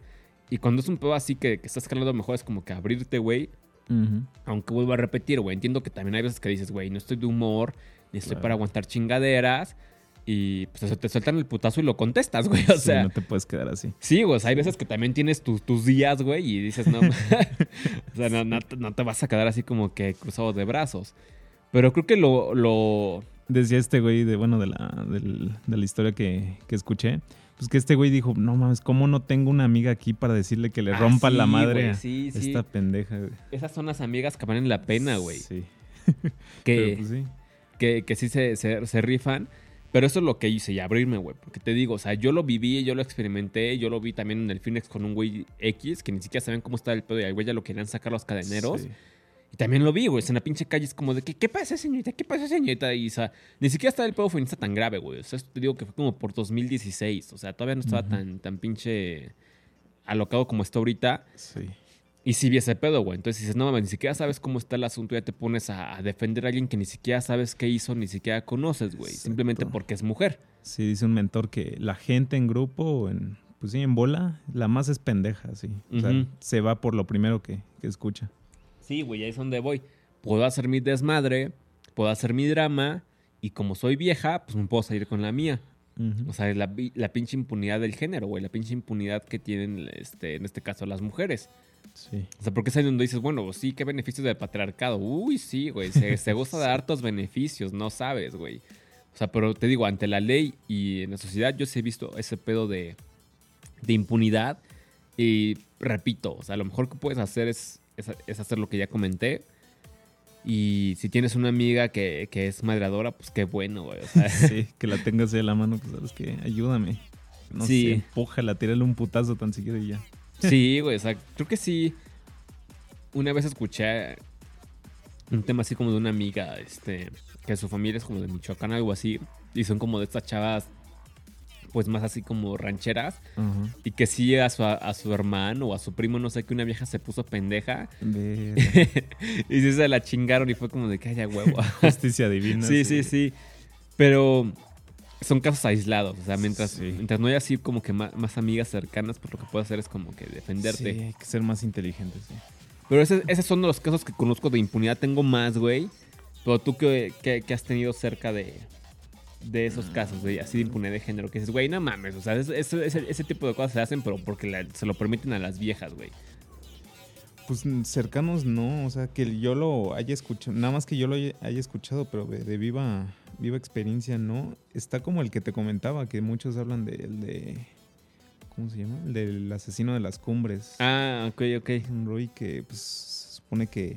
[SPEAKER 3] Y cuando es un pedo así que, que estás calando, mejor es como que abrirte, güey. Aunque vuelvo a repetir, güey, entiendo que también hay veces que dices, güey, no estoy de humor, ni estoy
[SPEAKER 4] Claro.
[SPEAKER 3] para aguantar chingaderas. Y pues te sueltan el putazo y lo contestas, güey. O
[SPEAKER 4] Sí,
[SPEAKER 3] sea,
[SPEAKER 4] no te puedes quedar así.
[SPEAKER 3] sí, güey, o sea, hay veces que también tienes tus- tus días, güey, y dices, no, o sea, no, no te- no te vas a quedar así como que cruzado de brazos. Pero creo que lo, lo,
[SPEAKER 4] Decía este güey de, bueno, de la, de la historia que, que escuché. Pues que este güey dijo, no mames, ¿cómo no tengo una amiga aquí para decirle que le
[SPEAKER 3] Ah,
[SPEAKER 4] rompa
[SPEAKER 3] sí,
[SPEAKER 4] la madre
[SPEAKER 3] güey,
[SPEAKER 4] a
[SPEAKER 3] sí, sí.
[SPEAKER 4] esta pendeja, güey?
[SPEAKER 3] esas son las amigas que valen la pena, güey.
[SPEAKER 4] Sí.
[SPEAKER 3] Que,
[SPEAKER 4] pues sí.
[SPEAKER 3] que, que sí se, se, se rifan. Pero eso es lo que hice, y abrirme, güey. Porque te digo, o sea, yo lo viví, yo lo experimenté, yo lo vi también en el Phoenix con un güey X, que ni siquiera saben cómo está el pedo, y al güey ya lo querían sacar los cadeneros. Y también lo vi, güey. En la pinche calle es como de que, ¿qué pasa, señorita? ¿Qué pasa, señorita? Y, o sea, ni siquiera estaba el pedo feminista tan grave, güey. O sea, te digo que fue como por 2016. O sea, todavía no estaba tan, tan pinche alocado como está ahorita.
[SPEAKER 4] Sí.
[SPEAKER 3] Y sí vi ese pedo, güey. Entonces dices, no mames, ni siquiera sabes cómo está el asunto. Ya te pones a, a defender a alguien que ni siquiera sabes qué hizo, ni siquiera conoces, güey. Simplemente porque es mujer.
[SPEAKER 4] Sí, dice un mentor que la gente en grupo, en, pues sí, en bola, la más es pendeja, sí. O sea, se va por lo primero que, que escucha.
[SPEAKER 3] Sí, güey, ahí es donde voy. Puedo hacer mi desmadre, puedo hacer mi drama. Y como soy vieja, pues me puedo salir con la mía. O sea, la, la pinche impunidad del género, güey. La pinche impunidad que tienen, este, en este caso, las mujeres.
[SPEAKER 4] Sí.
[SPEAKER 3] O sea, porque es ahí donde dices, bueno, sí, qué beneficios del patriarcado. Uy, sí, güey. Se, se goza de hartos beneficios, no sabes, güey. O sea, pero te digo, ante la ley y en la sociedad, yo sí he visto ese pedo de, de impunidad. Y repito, o sea, lo mejor que puedes hacer es, es, es hacer lo que ya comenté. Y si tienes una amiga que, que es madreadora, pues qué bueno, güey. O sea,
[SPEAKER 4] Sí, que la tengas a la mano, pues sabes que ayúdame. No
[SPEAKER 3] Sí.
[SPEAKER 4] sé, empújala, tírale un putazo tan siquiera y ya.
[SPEAKER 3] Sí, güey, o sea, creo que sí. Una vez escuché un tema así como de una amiga, este, que su familia es como de Michoacán, algo así, y son como de estas chavas, pues más así como rancheras, y que sí a su, a su hermano o a su primo, no sé, que una vieja se puso pendeja, y sí se la chingaron y fue como de que haya huevo.
[SPEAKER 4] Justicia divina.
[SPEAKER 3] sí, sí, sí, pero son casos aislados, o sea, mientras,
[SPEAKER 4] Sí.
[SPEAKER 3] mientras no haya así como que más, más amigas cercanas, pues lo que puedo hacer es como que defenderte.
[SPEAKER 4] Sí, hay que ser más inteligente, sí.
[SPEAKER 3] Pero ese- esos son los casos que conozco de impunidad. Tengo más, güey. Pero tú que, has tenido cerca de, de esos casos, de así de impunidad de género, que dices, güey, no mames. O sea, es- es- ese, ese tipo de cosas se hacen, pero porque la- se lo permiten a las viejas, güey.
[SPEAKER 4] Pues cercanos no, o sea, que yo lo haya escuchado, nada más que yo lo haya haya escuchado, pero de, de viva, viva experiencia no. Está como el que te comentaba, que muchos hablan del de, ¿cómo se llama? El del asesino de las cumbres.
[SPEAKER 3] Ah, ok, ok.
[SPEAKER 4] Un Roy que pues se supone que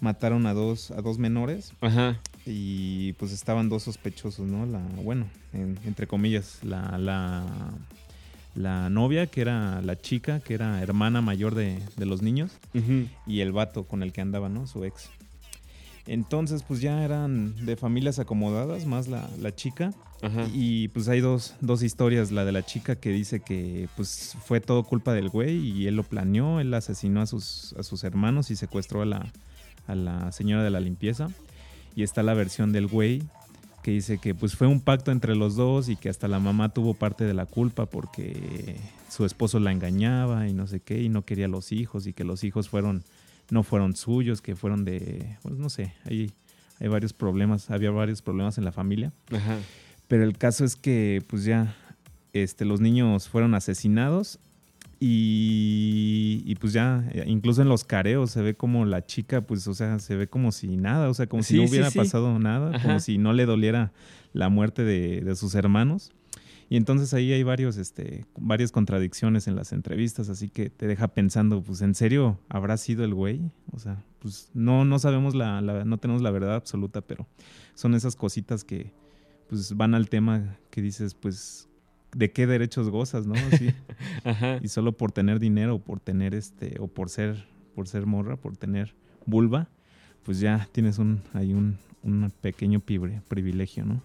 [SPEAKER 4] mataron a dos, a dos menores
[SPEAKER 3] Ajá.
[SPEAKER 4] Y pues estaban dos sospechosos, ¿no? La, bueno, en- entre comillas, la, la, la novia, que era la chica, que era hermana mayor de, de los niños y el vato con el que andaba, ¿no? Su ex. Entonces, pues ya eran de familias acomodadas, más la, la chica.
[SPEAKER 3] Ajá.
[SPEAKER 4] Y pues hay dos, dos historias. La de la chica que dice que pues fue todo culpa del güey y él lo planeó, él asesinó a sus, a sus hermanos y secuestró a la, a la señora de la limpieza. Y está la versión del güey que dice que pues fue un pacto entre los dos y que hasta la mamá tuvo parte de la culpa porque su esposo la engañaba y no sé qué y no quería los hijos y que los hijos fueron no fueron suyos, que fueron de pues no sé, hay hay varios problemas, había varios problemas en la familia.
[SPEAKER 3] Ajá.
[SPEAKER 4] Pero el caso es que, pues ya, este, los niños fueron asesinados y, y, pues ya, eh, incluso en los careos se ve como la chica, pues, o sea, se ve como si nada, o sea, como si no
[SPEAKER 3] sí,
[SPEAKER 4] hubiera
[SPEAKER 3] sí.
[SPEAKER 4] pasado nada,
[SPEAKER 3] Ajá.
[SPEAKER 4] como si no le doliera la muerte de, de sus hermanos. Y entonces ahí hay varios, este, varias contradicciones en las entrevistas, así que te deja pensando, pues, ¿en serio habrá sido el güey? O sea, pues no, no sabemos la, la- no tenemos la verdad absoluta, pero son esas cositas que pues van al tema que dices, pues, ¿de qué derechos gozas, no? Así,
[SPEAKER 3] Ajá.
[SPEAKER 4] y solo por tener dinero, por tener este, o por ser, por ser morra, por tener vulva, pues ya tienes un, hay un, un pequeño pibre- privilegio, ¿no?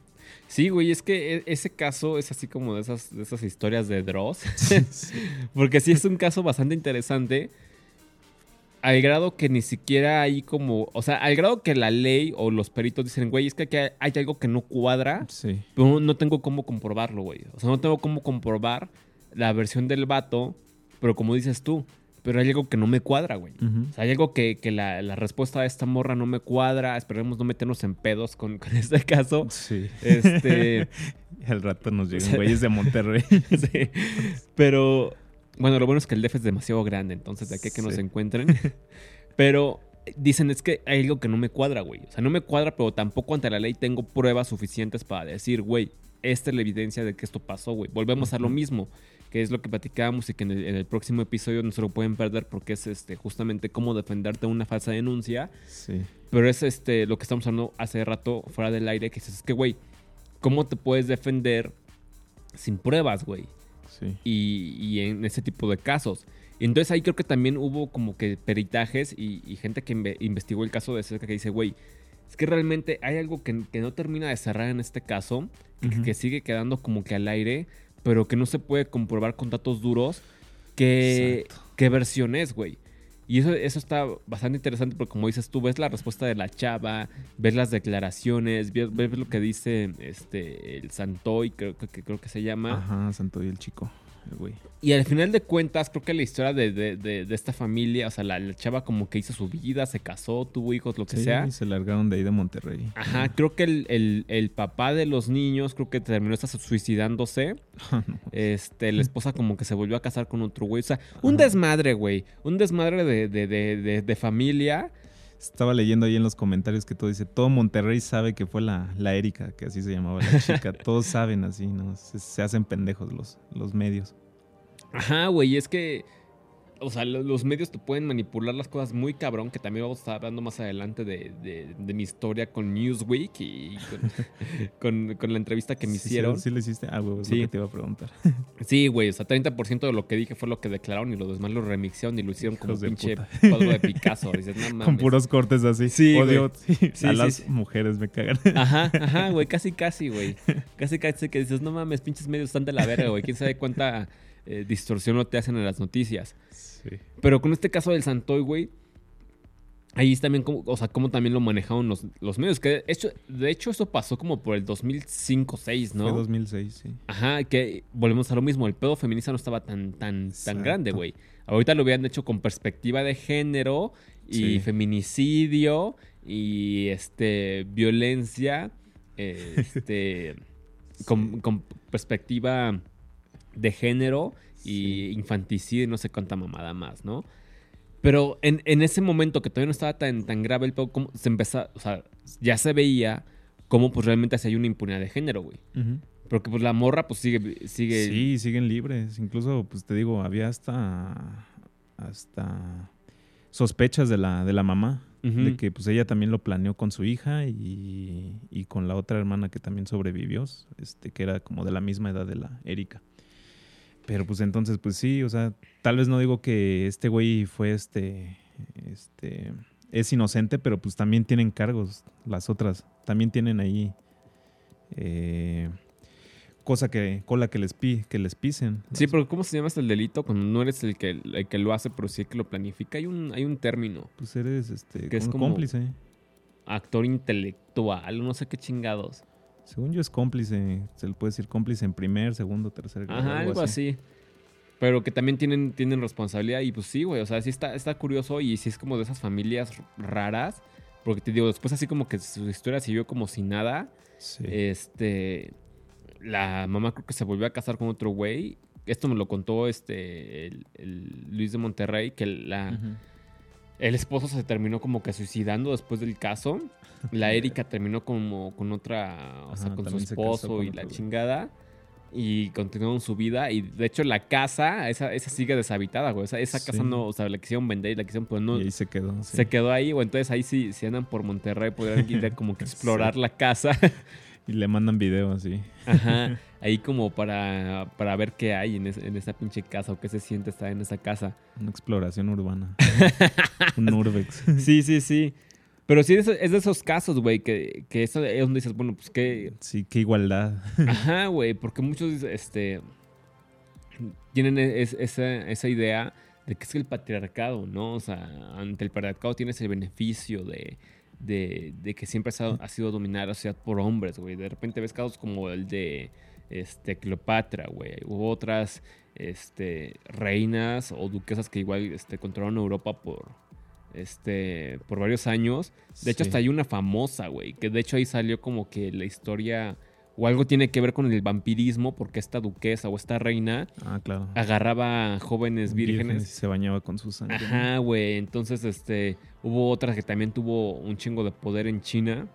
[SPEAKER 3] Sí, güey, es que e- ese caso es así como de esas, de esas historias de Dross. Porque sí es un caso bastante interesante. Al grado que ni siquiera hay como. O sea, al grado que la ley o los peritos dicen, güey, es que aquí hay, algo que no cuadra,
[SPEAKER 4] Sí.
[SPEAKER 3] pero no tengo cómo comprobarlo, güey. O sea, no tengo cómo comprobar la versión del vato, pero como dices tú, pero hay algo que no me cuadra, güey.
[SPEAKER 4] Ujú.
[SPEAKER 3] O sea, hay algo que, que la, la respuesta de esta morra no me cuadra. Esperemos no meternos en pedos con, con este caso.
[SPEAKER 4] Sí.
[SPEAKER 3] Este.
[SPEAKER 4] Al rato nos llegan güeyes de Monterrey.
[SPEAKER 3] sí. Pero bueno, lo bueno es que el DF es demasiado grande, entonces de aquí a que nos
[SPEAKER 4] Sí.
[SPEAKER 3] encuentren. Pero dicen es que hay algo que no me cuadra, güey. O sea, no me cuadra, pero tampoco ante la ley tengo pruebas suficientes para decir, güey, esta es la evidencia de que esto pasó, güey. Volvemos a lo mismo, que es lo que platicábamos y que en el, en el próximo episodio no se lo pueden perder porque es este justamente cómo defenderte de una falsa denuncia.
[SPEAKER 4] Sí.
[SPEAKER 3] Pero es este lo que estamos hablando hace rato fuera del aire, que dices, es que, güey, ¿cómo te puedes defender sin pruebas, güey?
[SPEAKER 4] Sí.
[SPEAKER 3] y, y en ese tipo de casos. Entonces ahí creo que también hubo como que peritajes y, y gente que inve- investigó el caso de cerca que dice, güey, es que realmente hay algo que, que no termina de cerrar en este caso, que- sigue quedando como que al aire, pero que no se puede comprobar con datos duros qué, qué versión es, güey. Y eso, eso está bastante interesante porque como dices tú, ves la respuesta de la chava, ves las declaraciones, ves, ves lo que dice este el Santoy, creo que, creo que se llama.
[SPEAKER 4] Ajá, Santo y el chico, güey.
[SPEAKER 3] Y al final de cuentas, creo que la historia de, de- de- de esta familia, o sea, la, la chava como que hizo su vida, se casó, tuvo hijos, lo que
[SPEAKER 4] Sí,
[SPEAKER 3] sea.
[SPEAKER 4] y se largaron de ahí de Monterrey.
[SPEAKER 3] Ajá, creo que el, el- el papá de los niños, creo que terminó hasta suicidándose.
[SPEAKER 4] Ah.
[SPEAKER 3] Este, la esposa como que se volvió a casar con otro güey. O sea, un
[SPEAKER 4] Ajá.
[SPEAKER 3] desmadre, güey. Un desmadre de, de- de- de- de familia.
[SPEAKER 4] Estaba leyendo ahí en los comentarios que todo dice, todo Monterrey sabe que fue la, la Erika, que así se llamaba la chica. Todos saben así, ¿no? Se, se hacen pendejos los, los medios.
[SPEAKER 3] Ajá, güey, es que. O sea, lo- los medios te pueden manipular las cosas muy cabrón, que también vamos a estar hablando más adelante de, de- de mi historia con Newsweek y con, con- con la entrevista que me
[SPEAKER 4] Sí,
[SPEAKER 3] hicieron.
[SPEAKER 4] Sí, sí, le hiciste. Ah, güey, es
[SPEAKER 3] Sí.
[SPEAKER 4] lo que te iba a preguntar.
[SPEAKER 3] Sí, güey, o sea, 30% de lo que dije fue lo que declararon y lo demás lo remixaron y lo hicieron como
[SPEAKER 4] de
[SPEAKER 3] pinche
[SPEAKER 4] puta.
[SPEAKER 3] cuadro de Picasso. Dices, no mames.
[SPEAKER 4] Con puros cortes así.
[SPEAKER 3] Sí,
[SPEAKER 4] Odio sí, a las mujeres, me cagan.
[SPEAKER 3] Ajá, ajá, güey, casi, casi, güey. Casi, casi que dices, no mames, pinches medios están de la verga, güey. ¿Quién sabe cuánta eh, distorsión no te hacen en las noticias?
[SPEAKER 4] Sí.
[SPEAKER 3] Pero con este caso del Santoy, güey, ahí es también como, o sea, cómo también lo manejaron los, los medios. Que de hecho, de hecho, eso pasó como por el 2005-6, ¿no?
[SPEAKER 4] Fue 2006, sí.
[SPEAKER 3] Ajá, que volvemos a lo mismo. El pedo feminista no estaba tan, tan, tan grande, güey. Ahorita lo hubieran hecho con perspectiva de género y
[SPEAKER 4] Sí.
[SPEAKER 3] feminicidio y este violencia, este con, con perspectiva de género y infanticidio y no sé cuánta mamada más, ¿no? Pero en, en ese momento que todavía no estaba tan, tan grave el pedo, como se empezó, o sea, ya se veía cómo pues realmente se hay una impunidad de género, güey. Porque pues la morra pues sigue, sigue.
[SPEAKER 4] Sí, siguen libres. Incluso, pues te digo, había hasta hasta sospechas de la, de la mamá. De que pues ella también lo planeó con su hija y, y con la otra hermana que también sobrevivió, este, que era como de la misma edad de la Erika. Pero pues entonces, pues sí, o sea, tal vez no digo que este güey fue este, este, es inocente, pero pues también tienen cargos las otras, también tienen ahí eh, cosa que, cola que les, pi, que les pisen.
[SPEAKER 3] Sí, pero ¿cómo se llama este el delito? Cuando no eres el que, el que lo hace, pero sí el que lo planifica. Hay un, hay un término.
[SPEAKER 4] Pues eres este,
[SPEAKER 3] Que es
[SPEAKER 4] como- cómplice.
[SPEAKER 3] Actor intelectual, no sé qué chingados.
[SPEAKER 4] Según yo es cómplice, se le puede decir cómplice en primer, segundo, tercer grado.
[SPEAKER 3] Ajá, algo así. Pero que también tienen, tienen responsabilidad. Y pues sí, güey. O sea, sí está, está curioso. Y sí es como de esas familias raras. Porque te digo, después así como que su historia siguió como si nada.
[SPEAKER 4] Sí.
[SPEAKER 3] Este. La mamá creo que se volvió a casar con otro güey. Esto me lo contó este el, el Luis de Monterrey, que la. El esposo se terminó como que suicidando después del caso. La Erika terminó como con otra, o sea, con su esposo
[SPEAKER 4] con
[SPEAKER 3] y la
[SPEAKER 4] otro
[SPEAKER 3] chingada. y continuaron su vida. Y de hecho, la casa, esa, esa sigue deshabitada, güey. Esa, esa
[SPEAKER 4] Sí.
[SPEAKER 3] casa no, o sea, la quisieron vender y la quisieron, pues no.
[SPEAKER 4] Y ahí se quedó. sí.
[SPEAKER 3] Se quedó ahí, o entonces ahí sí, si andan por Monterrey, podrían ir a como que explorar la casa.
[SPEAKER 4] Y le mandan video así.
[SPEAKER 3] Ajá. Ahí como para, para ver qué hay en, es- en esa pinche casa o qué se siente estar en esa casa.
[SPEAKER 4] Una exploración urbana. Un urbex.
[SPEAKER 3] Sí, sí, sí. Pero sí es, es de esos casos, güey, que, que eso es donde dices, bueno, pues qué,
[SPEAKER 4] Sí, qué igualdad.
[SPEAKER 3] Ajá, güey, porque muchos este, tienen es- esa, esa idea de que es el patriarcado, ¿no? O sea, ante el patriarcado tienes el beneficio de, de, de que siempre ha sido, ha sido dominada la sociedad por hombres, güey. De repente ves casos como el de este, Cleopatra, güey. Hubo otras este, reinas o duquesas que igual este, controlaron Europa por, este, por varios años. De hecho,
[SPEAKER 4] Sí.
[SPEAKER 3] hasta hay una famosa, güey, que de hecho ahí salió como que la historia o algo tiene que ver con el vampirismo porque esta duquesa o esta reina
[SPEAKER 4] Ah, claro.
[SPEAKER 3] agarraba jóvenes
[SPEAKER 4] y
[SPEAKER 3] vírgenes.
[SPEAKER 4] se bañaba con su sangre.
[SPEAKER 3] Ajá, güey. Entonces, este, hubo otra que también tuvo un chingo de poder en China.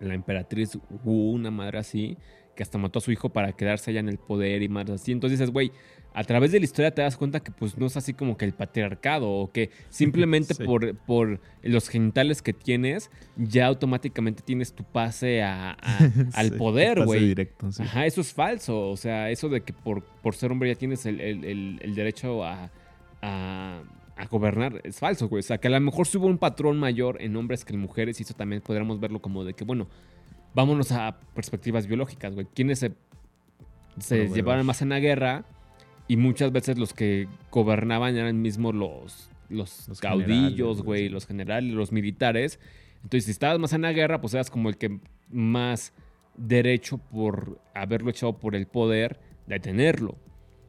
[SPEAKER 3] La emperatriz Wu, una madre así, que hasta mató a su hijo para quedarse allá en el poder y más así. Entonces dices, güey, a través de la historia te das cuenta que pues no es así como que el patriarcado o que simplemente
[SPEAKER 4] Sí.
[SPEAKER 3] por, por los genitales que tienes ya automáticamente tienes tu pase a- a- al
[SPEAKER 4] Sí,
[SPEAKER 3] poder, güey.
[SPEAKER 4] directo, sí.
[SPEAKER 3] Ajá, eso es falso. O sea, eso de que por, por ser hombre ya tienes el, el- el- el derecho a, a- a gobernar es falso, güey. O sea, que a lo mejor sí hubo un patrón mayor en hombres que en mujeres y eso también podríamos verlo como de que, bueno, vámonos a perspectivas biológicas, güey. ¿Quiénes se, se
[SPEAKER 4] Proveedores.
[SPEAKER 3] llevaban más en la guerra? Y muchas veces los que gobernaban eran mismos los, los,
[SPEAKER 4] Los
[SPEAKER 3] caudillos, güey, los generales, los militares. Entonces, si estabas más en la guerra, pues eras como el que más derecho por haberlo echado por el poder de tenerlo.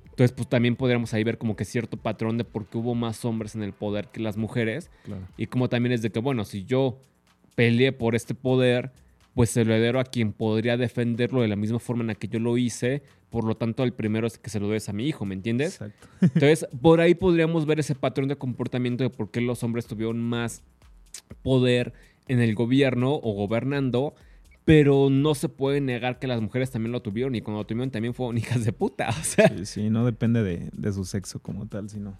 [SPEAKER 3] Entonces, pues también podríamos ahí ver como que cierto patrón de por qué hubo más hombres en el poder que las mujeres.
[SPEAKER 4] Claro.
[SPEAKER 3] Y como también es de que, bueno, si yo peleé por este poder, pues se lo heredero a quien podría defenderlo de la misma forma en la que yo lo hice. Por lo tanto, el primero es que se lo des a mi hijo, ¿me entiendes?
[SPEAKER 4] Exacto.
[SPEAKER 3] Entonces, por ahí podríamos ver ese patrón de comportamiento de por qué los hombres tuvieron más poder en el gobierno o gobernando, pero no se puede negar que las mujeres también lo tuvieron y cuando lo tuvieron también fueron hijas de puta, o sea,
[SPEAKER 4] Sí, sí, no depende de, de su sexo como tal, sino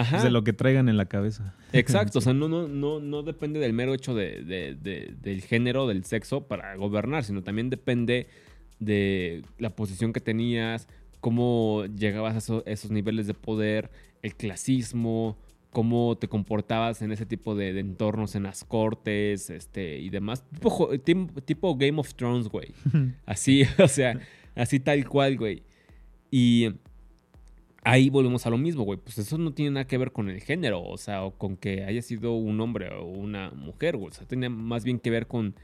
[SPEAKER 3] ajá.
[SPEAKER 4] es de lo que traigan en la cabeza.
[SPEAKER 3] Exacto, o sea, no, no, no, no depende del mero hecho de, de- de- del género, del sexo para gobernar, sino también depende de la posición que tenías, cómo llegabas a eso- esos niveles de poder, el clasismo, cómo te comportabas en ese tipo de, de entornos, en las cortes, este, y demás. Tipo, tipo Game of Thrones, güey. Así, o sea, así tal cual, güey. Y ahí volvemos a lo mismo, güey. Pues eso no tiene nada que ver con el género, o sea, o con que haya sido un hombre o una mujer, güey. O sea, tenía más bien que ver con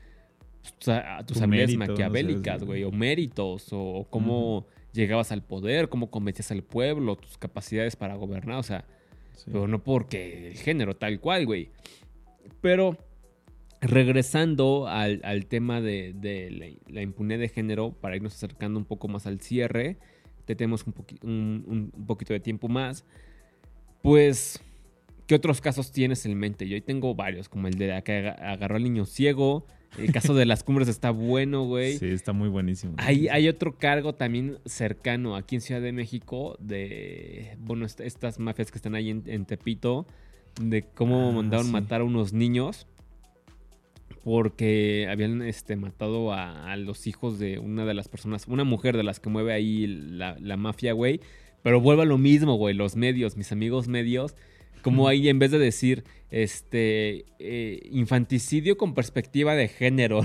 [SPEAKER 3] o sea, tus
[SPEAKER 4] Tu
[SPEAKER 3] habilidades
[SPEAKER 4] mérito,
[SPEAKER 3] maquiavélicas, güey, o méritos, o, o cómo llegabas al poder, cómo convencías al pueblo, tus capacidades para gobernar, o sea,
[SPEAKER 4] Sí.
[SPEAKER 3] pero no porque el género tal cual, güey. Pero regresando al, al tema de, de la, la impunidad de género, para irnos acercando un poco más al cierre, te tenemos un, poqui- un- poquito de tiempo más. Pues, ¿qué otros casos tienes en mente? Yo ahí tengo varios, como el de la que aga- agarró al niño ciego. El caso de las cumbres está bueno, güey.
[SPEAKER 4] Sí, está muy buenísimo.
[SPEAKER 3] Hay, hay otro cargo también cercano aquí en Ciudad de México de, bueno, est- estas mafias que están ahí en, en Tepito, de cómo
[SPEAKER 4] Ah,
[SPEAKER 3] mandaron
[SPEAKER 4] sí.
[SPEAKER 3] matar a unos niños porque habían este, matado a, a los hijos de una de las personas, una mujer de las que mueve ahí la, la mafia, güey. Pero vuelve a lo mismo, güey, los medios, mis amigos medios, como ahí en vez de decir, este, eh, infanticidio con perspectiva de género,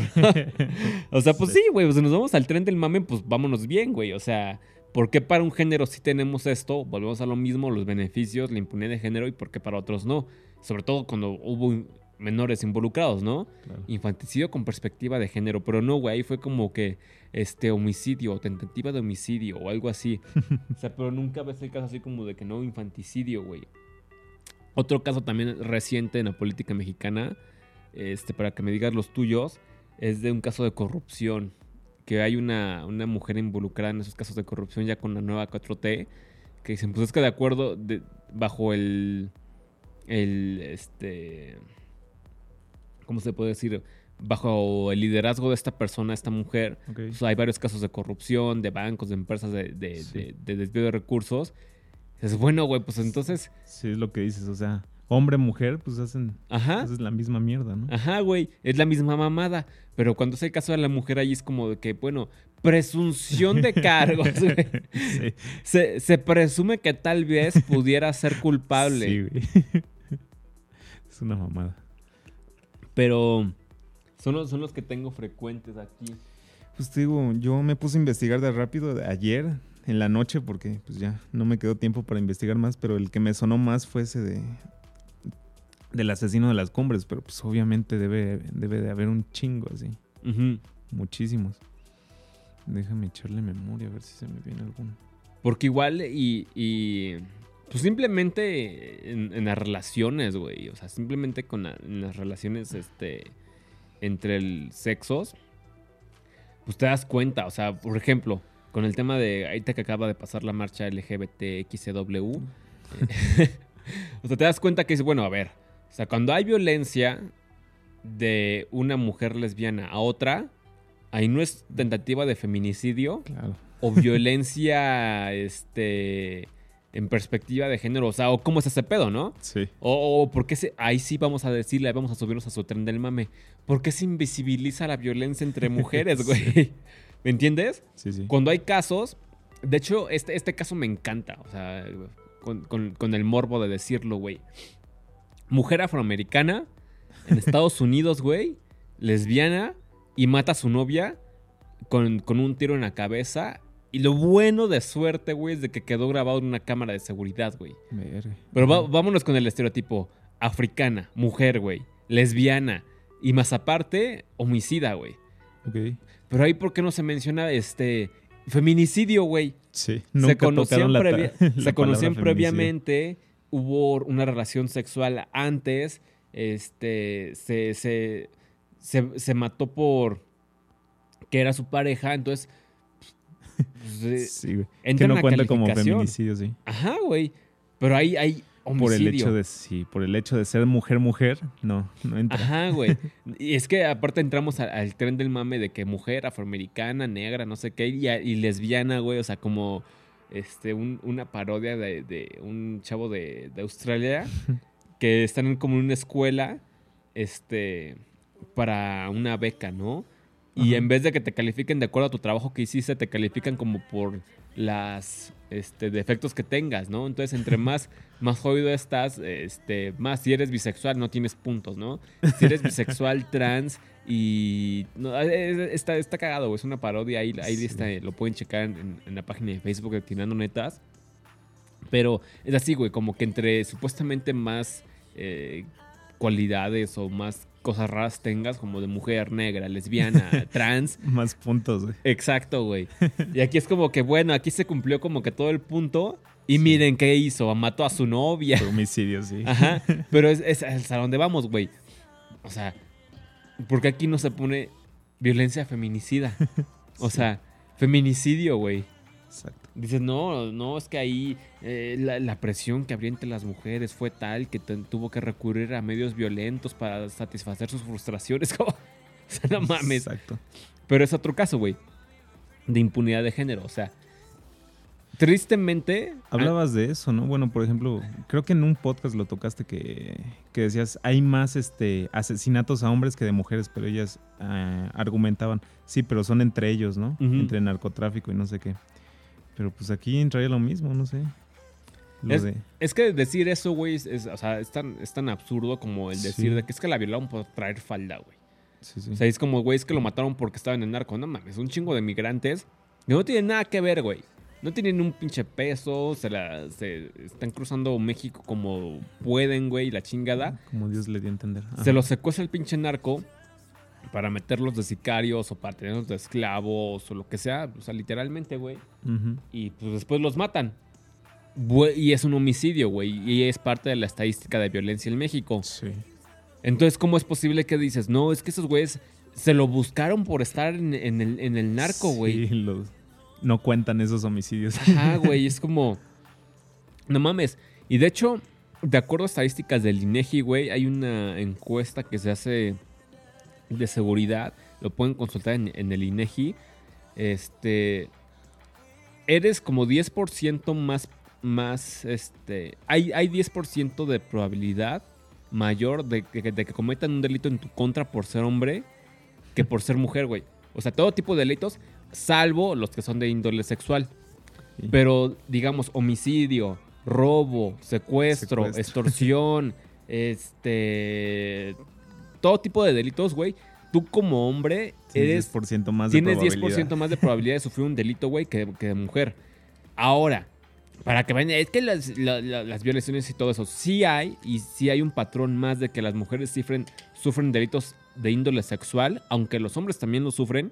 [SPEAKER 3] o sea, pues sí, güey, pues si nos vamos al tren del mame, pues vámonos bien, güey. O sea, ¿por qué para un género sí tenemos esto? Volvemos a lo mismo, los beneficios, la impunidad de género, y por qué para otros no. Sobre todo cuando hubo menores involucrados, ¿no?
[SPEAKER 4] Claro.
[SPEAKER 3] Infanticidio con perspectiva de género, pero no, güey, ahí fue como que este homicidio o tentativa de homicidio o algo así. o sea, pero nunca ves el caso así como de que no infanticidio, güey. Otro caso también reciente en la política mexicana, este, para que me digas los tuyos, es de un caso de corrupción. Que hay una, una mujer involucrada en esos casos de corrupción ya con la nueva 4T, que dicen, pues es que de acuerdo, de- bajo el, el, este, ¿cómo se puede decir? bajo el liderazgo de esta persona, esta mujer, pues, hay varios casos de corrupción, de bancos, de empresas, de, de-
[SPEAKER 4] Sí.
[SPEAKER 3] de- de desvío de recursos. Es bueno, güey, pues entonces,
[SPEAKER 4] Sí, es lo que dices. O sea, hombre, mujer, pues hacen.
[SPEAKER 3] ajá.
[SPEAKER 4] pues es la misma mierda, ¿no?
[SPEAKER 3] Ajá, güey, es la misma mamada. Pero cuando es el caso de la mujer, ahí es como de que, bueno, presunción de cargos, güey.
[SPEAKER 4] Sí.
[SPEAKER 3] Se, se presume que tal vez pudiera ser culpable.
[SPEAKER 4] Sí, güey. es una mamada.
[SPEAKER 3] Pero son los, son los que tengo frecuentes aquí.
[SPEAKER 4] Pues te digo, yo me puse a investigar de rápido de ayer en la noche porque pues ya no me quedó tiempo para investigar más, pero el que me sonó más fue ese de del asesino de las cumbres, pero pues obviamente debe, debe de haber un chingo así, muchísimos. Déjame echarle memoria a ver si se me viene alguno.
[SPEAKER 3] Porque igual y, y, pues simplemente en, en las relaciones, güey. O sea, simplemente con la- en las relaciones este, entre el sexos, pues te das cuenta. O sea, por ejemplo, con el tema de ahorita que acaba de pasar la marcha LGBTXW. eh, o sea, te das cuenta que es, bueno, a ver. O sea, cuando hay violencia de una mujer lesbiana a otra, ahí no es tentativa de feminicidio
[SPEAKER 4] Claro.
[SPEAKER 3] o violencia este en perspectiva de género, o sea, o cómo es ese pedo, ¿no?
[SPEAKER 4] Sí.
[SPEAKER 3] O, o por qué se, ahí sí vamos a decirle, vamos a subirnos a su tren del mame. ¿Por qué se invisibiliza la violencia entre mujeres, güey? ¿Me entiendes?
[SPEAKER 4] Sí, sí.
[SPEAKER 3] Cuando hay casos, de hecho, este, este caso me encanta, o sea, con, con- con el morbo de decirlo, güey. Mujer afroamericana en Estados Unidos, güey, lesbiana, y mata a su novia con, con un tiro en la cabeza. Y lo bueno de suerte, güey, es de que quedó grabado en una cámara de seguridad, güey. Pero va- vámonos con el estereotipo. Africana, mujer, güey. Lesbiana. Y más aparte, homicida, güey.
[SPEAKER 4] Ok.
[SPEAKER 3] Pero ahí, ¿por qué no se menciona este feminicidio, güey?
[SPEAKER 4] Sí.
[SPEAKER 3] Se
[SPEAKER 4] Nunca
[SPEAKER 3] conocían,
[SPEAKER 4] tocaron la, ta-
[SPEAKER 3] previa-
[SPEAKER 4] la
[SPEAKER 3] se conocían
[SPEAKER 4] palabra feminicidio.
[SPEAKER 3] previamente, hubo una relación sexual antes, este, se, se, se, se mató por que era su pareja, entonces... pues, eh,
[SPEAKER 4] Sí, güey.
[SPEAKER 3] entra
[SPEAKER 4] Que no cuenta como feminicidio, sí.
[SPEAKER 3] Ajá, güey. Pero ahí hay homicidio.
[SPEAKER 4] Por el hecho de sí, por el hecho de ser mujer mujer, no, no entra.
[SPEAKER 3] Ajá, güey. Y es que aparte entramos al tren del mame de que mujer afroamericana, negra, no sé qué, y, y lesbiana, güey. O sea, como este un- una parodia de, de un chavo de, de Australia que están en como en una escuela este para una beca, ¿no? Y en vez de que te califiquen de acuerdo a tu trabajo que hiciste, te califican como por las este, defectos que tengas, ¿no? Entonces, entre más, más jodido estás, este, más si eres bisexual no tienes puntos, ¿no? Si eres bisexual, trans y... no, es- es- está, está cagado, güey, es una parodia, ahí, ahí
[SPEAKER 4] Sí.
[SPEAKER 3] está, lo pueden checar en, en la página de Facebook de Tirando Netas. Pero es así, güey, como que entre supuestamente más eh, cualidades o más cosas raras tengas, como de mujer negra, lesbiana, trans,
[SPEAKER 4] Más puntos, güey.
[SPEAKER 3] Exacto, güey. Y aquí es como que, bueno, aquí se cumplió como que todo el punto. Y miren qué hizo, mató a su novia.
[SPEAKER 4] Por homicidio, sí.
[SPEAKER 3] Ajá. Pero es, es el a donde vamos, güey. O sea, porque aquí no se pone violencia feminicida? O sea, feminicidio, güey.
[SPEAKER 4] Exacto.
[SPEAKER 3] Dices, no, no, es que ahí eh, la, la presión que habría entre las mujeres fue tal que tuvo que recurrir a medios violentos para satisfacer sus frustraciones. O sea, no mames.
[SPEAKER 4] Exacto.
[SPEAKER 3] Pero es otro caso, güey. De impunidad de género. O sea, tristemente.
[SPEAKER 4] Hablabas de eso, ¿no? Bueno, por ejemplo, creo que en un podcast lo tocaste que, que decías, hay más este asesinatos a hombres que de mujeres, pero ellas ah, argumentaban, sí, pero son entre ellos, ¿no? Entre narcotráfico y no sé qué. Pero pues aquí entraría lo mismo, no sé. Lo
[SPEAKER 3] Es-
[SPEAKER 4] de...
[SPEAKER 3] Es que decir eso, güey, es, es- o sea, es tan, es tan absurdo como el decir
[SPEAKER 4] Sí.
[SPEAKER 3] de que es que la violaron por traer falda, güey.
[SPEAKER 4] Sí, sí.
[SPEAKER 3] O sea, es como, güey, es que lo mataron porque estaba en el narco. No mames, un chingo de migrantes que no tienen nada que ver, güey. No tienen un pinche peso, se, la, se están cruzando México como pueden, güey, la chingada.
[SPEAKER 4] Como Dios le dio a entender. Ajá.
[SPEAKER 3] Se los secuestra el pinche narco para meterlos de sicarios o para tenerlos de esclavos o lo que sea. O sea, literalmente, güey. Y pues después los matan. Y es un homicidio, güey. Y es parte de la estadística de violencia en México.
[SPEAKER 4] Sí.
[SPEAKER 3] Entonces, ¿cómo es posible que dices, no, es que esos güeyes se lo buscaron por estar en, en el, en el narco, güey?
[SPEAKER 4] Sí, los- no cuentan esos homicidios.
[SPEAKER 3] Ajá, güey, es como. No mames. Y de hecho, de acuerdo a estadísticas del INEGI, güey, hay una encuesta que se hace de seguridad, lo pueden consultar en, en el INEGI. Este, eres como 10% más, más, este, hay, hay 10% de probabilidad mayor de que, de que cometan un delito en tu contra por ser hombre que por ser mujer, güey. O sea, todo tipo de delitos, salvo los que son de índole sexual.
[SPEAKER 4] Sí.
[SPEAKER 3] Pero, digamos, homicidio, robo, secuestro,
[SPEAKER 4] Secuestro.
[SPEAKER 3] extorsión, este. Todo tipo de delitos, güey. Tú como hombre eres
[SPEAKER 4] 10% más
[SPEAKER 3] tienes
[SPEAKER 4] probabilidad.
[SPEAKER 3] 10% más de probabilidad de sufrir un delito, güey, que, que de mujer. Ahora, para que vayan, es que las, la- la- las violaciones y todo eso, sí hay, y sí hay un patrón más de que las mujeres sufren, sufren delitos de índole sexual, aunque los hombres también lo sufren,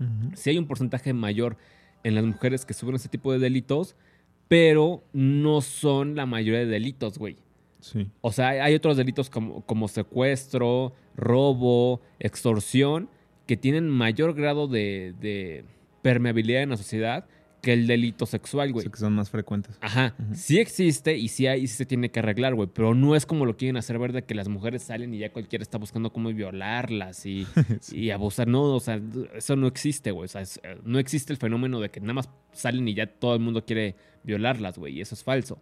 [SPEAKER 4] Ujú.
[SPEAKER 3] sí hay un porcentaje mayor en las mujeres que sufren ese tipo de delitos, pero no son la mayoría de delitos, güey.
[SPEAKER 4] Sí.
[SPEAKER 3] O sea, hay- otros delitos como, como secuestro, robo, extorsión, que tienen mayor grado de, de permeabilidad en la sociedad que el delito sexual,
[SPEAKER 4] O
[SPEAKER 3] güey.
[SPEAKER 4] sea, que son más frecuentes.
[SPEAKER 3] Ajá, sí existe y sí, hay, y sí se tiene que arreglar, güey, pero no es como lo quieren hacer ver de que las mujeres salen y ya cualquiera está buscando cómo violarlas y,
[SPEAKER 4] Sí.
[SPEAKER 3] y abusar. No, o sea, eso no existe, güey. O sea, es- eh, no existe el fenómeno de que nada más salen y ya todo el mundo quiere violarlas, güey, y eso es falso.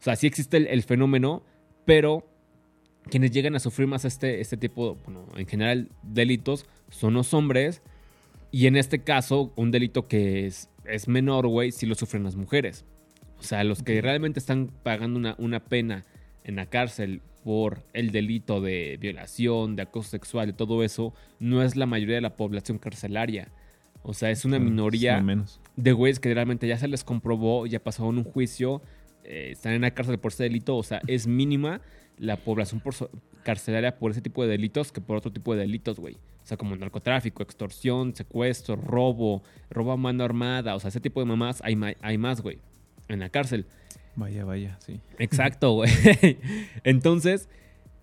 [SPEAKER 3] O sea, sí existe el, el fenómeno, pero quienes llegan a sufrir más este, este tipo, bueno, en general, delitos, son los hombres. Y en este caso, un delito que es, es menor, güey, sí lo sufren las mujeres. O sea, los que realmente están pagando una, una pena en la cárcel por el delito de violación, de acoso sexual, de todo eso, no es la mayoría de la población carcelaria. O sea, es una minoría
[SPEAKER 4] menos.
[SPEAKER 3] de güeyes que realmente ya se les comprobó, ya pasaron un juicio, eh, están en la cárcel por ese delito. O sea, es mínima la población por so- carcelaria por ese tipo de delitos que por otro tipo de delitos, güey. O sea, como narcotráfico, extorsión, secuestro, robo, robo a mano armada. O sea, ese tipo de mamás hay, ma- hay más, güey, en la cárcel.
[SPEAKER 4] Vaya, vaya, sí.
[SPEAKER 3] Exacto, güey. Entonces,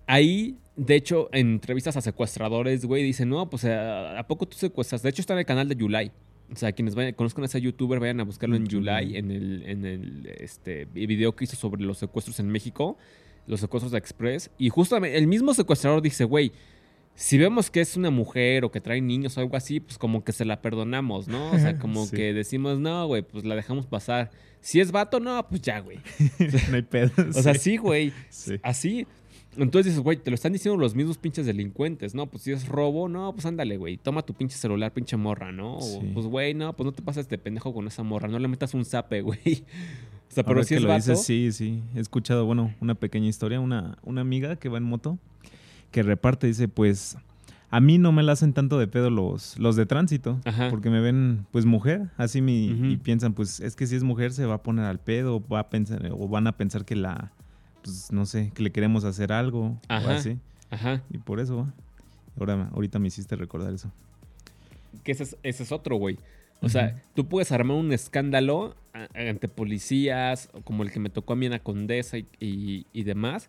[SPEAKER 3] ahí, de hecho, en entrevistas a secuestradores, güey, dicen, no, pues, ¿a, a poco tú secuestras? De hecho, está en el canal de Yulai. O sea, quienes vayan, conozcan a ese youtuber, vayan a buscarlo en Yulai. en el, en el este, video que hizo sobre los secuestros en México, los secuestros de Express. Y justamente el mismo secuestrador dice, güey, si vemos que es una mujer o que trae niños o algo así, pues como que se la perdonamos, ¿no? O sea, como
[SPEAKER 4] Sí.
[SPEAKER 3] que decimos, no, güey, pues la dejamos pasar. Si es vato, no, pues ya, güey.
[SPEAKER 4] no hay pedo.
[SPEAKER 3] O sea, sí, güey.
[SPEAKER 4] Sí.
[SPEAKER 3] Así. Entonces dices, güey, te lo están diciendo los mismos pinches delincuentes, ¿no? Pues si es robo, no, pues ándale, güey. Toma tu pinche celular, pinche morra, ¿no? O,
[SPEAKER 4] Sí.
[SPEAKER 3] pues, güey, no, pues no te pases de pendejo con esa morra. No le metas un zape, güey. O sea, pero si
[SPEAKER 4] que
[SPEAKER 3] es
[SPEAKER 4] lo
[SPEAKER 3] vato.
[SPEAKER 4] dices, sí, sí. He escuchado, bueno, una pequeña historia. Una, una amiga que va en moto, que reparte, dice, pues, a mí no me la hacen tanto de pedo los, los de tránsito.
[SPEAKER 3] Ajá.
[SPEAKER 4] Porque me ven, pues, mujer. Así mi, y piensan, pues, es que si es mujer se va a poner al pedo. Va a pensar, o van a pensar que la, pues, no sé, que le queremos hacer algo.
[SPEAKER 3] Ajá.
[SPEAKER 4] O así.
[SPEAKER 3] Ajá.
[SPEAKER 4] Y por eso. Ahora, ahorita me hiciste recordar eso.
[SPEAKER 3] Que ese es, ese es otro, güey. O sea, tú puedes armar un escándalo ante policías, como el que me tocó a mí en la Condesa y, y- y demás,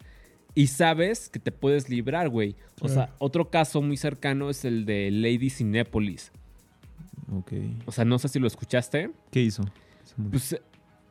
[SPEAKER 3] y sabes que te puedes librar, güey. O sea, otro caso muy cercano es el de Lady Cinépolis.
[SPEAKER 4] Ok.
[SPEAKER 3] O sea, no sé si lo escuchaste.
[SPEAKER 4] ¿Qué hizo?
[SPEAKER 3] Pues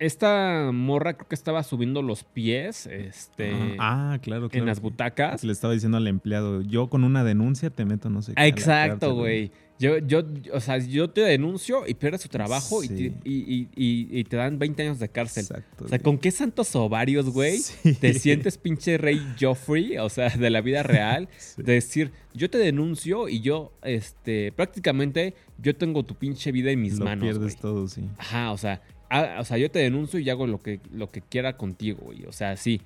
[SPEAKER 3] esta morra creo que estaba subiendo los pies este,
[SPEAKER 4] ah, claro, claro.
[SPEAKER 3] en las butacas.
[SPEAKER 4] le estaba diciendo al empleado, yo con una denuncia te meto, no sé. qué,
[SPEAKER 3] Ah, Exacto, güey. Yo, yo, o sea, yo te denuncio y pierdes tu trabajo y,
[SPEAKER 4] Sí.
[SPEAKER 3] y, y- y- y te dan 20 años de cárcel.
[SPEAKER 4] Exacto.
[SPEAKER 3] O sea. ¿con qué santos ovarios, güey?
[SPEAKER 4] Sí.
[SPEAKER 3] Te sientes pinche rey Joffrey, o sea, de la vida real.
[SPEAKER 4] Sí.
[SPEAKER 3] De decir, yo te denuncio y yo, este, prácticamente, yo tengo tu pinche vida en mis
[SPEAKER 4] Lo
[SPEAKER 3] manos,
[SPEAKER 4] pierdes todo, sí.
[SPEAKER 3] Ajá, o sea, ah, o sea, yo te denuncio y hago lo que, lo que quiera contigo, güey. O sea, sí.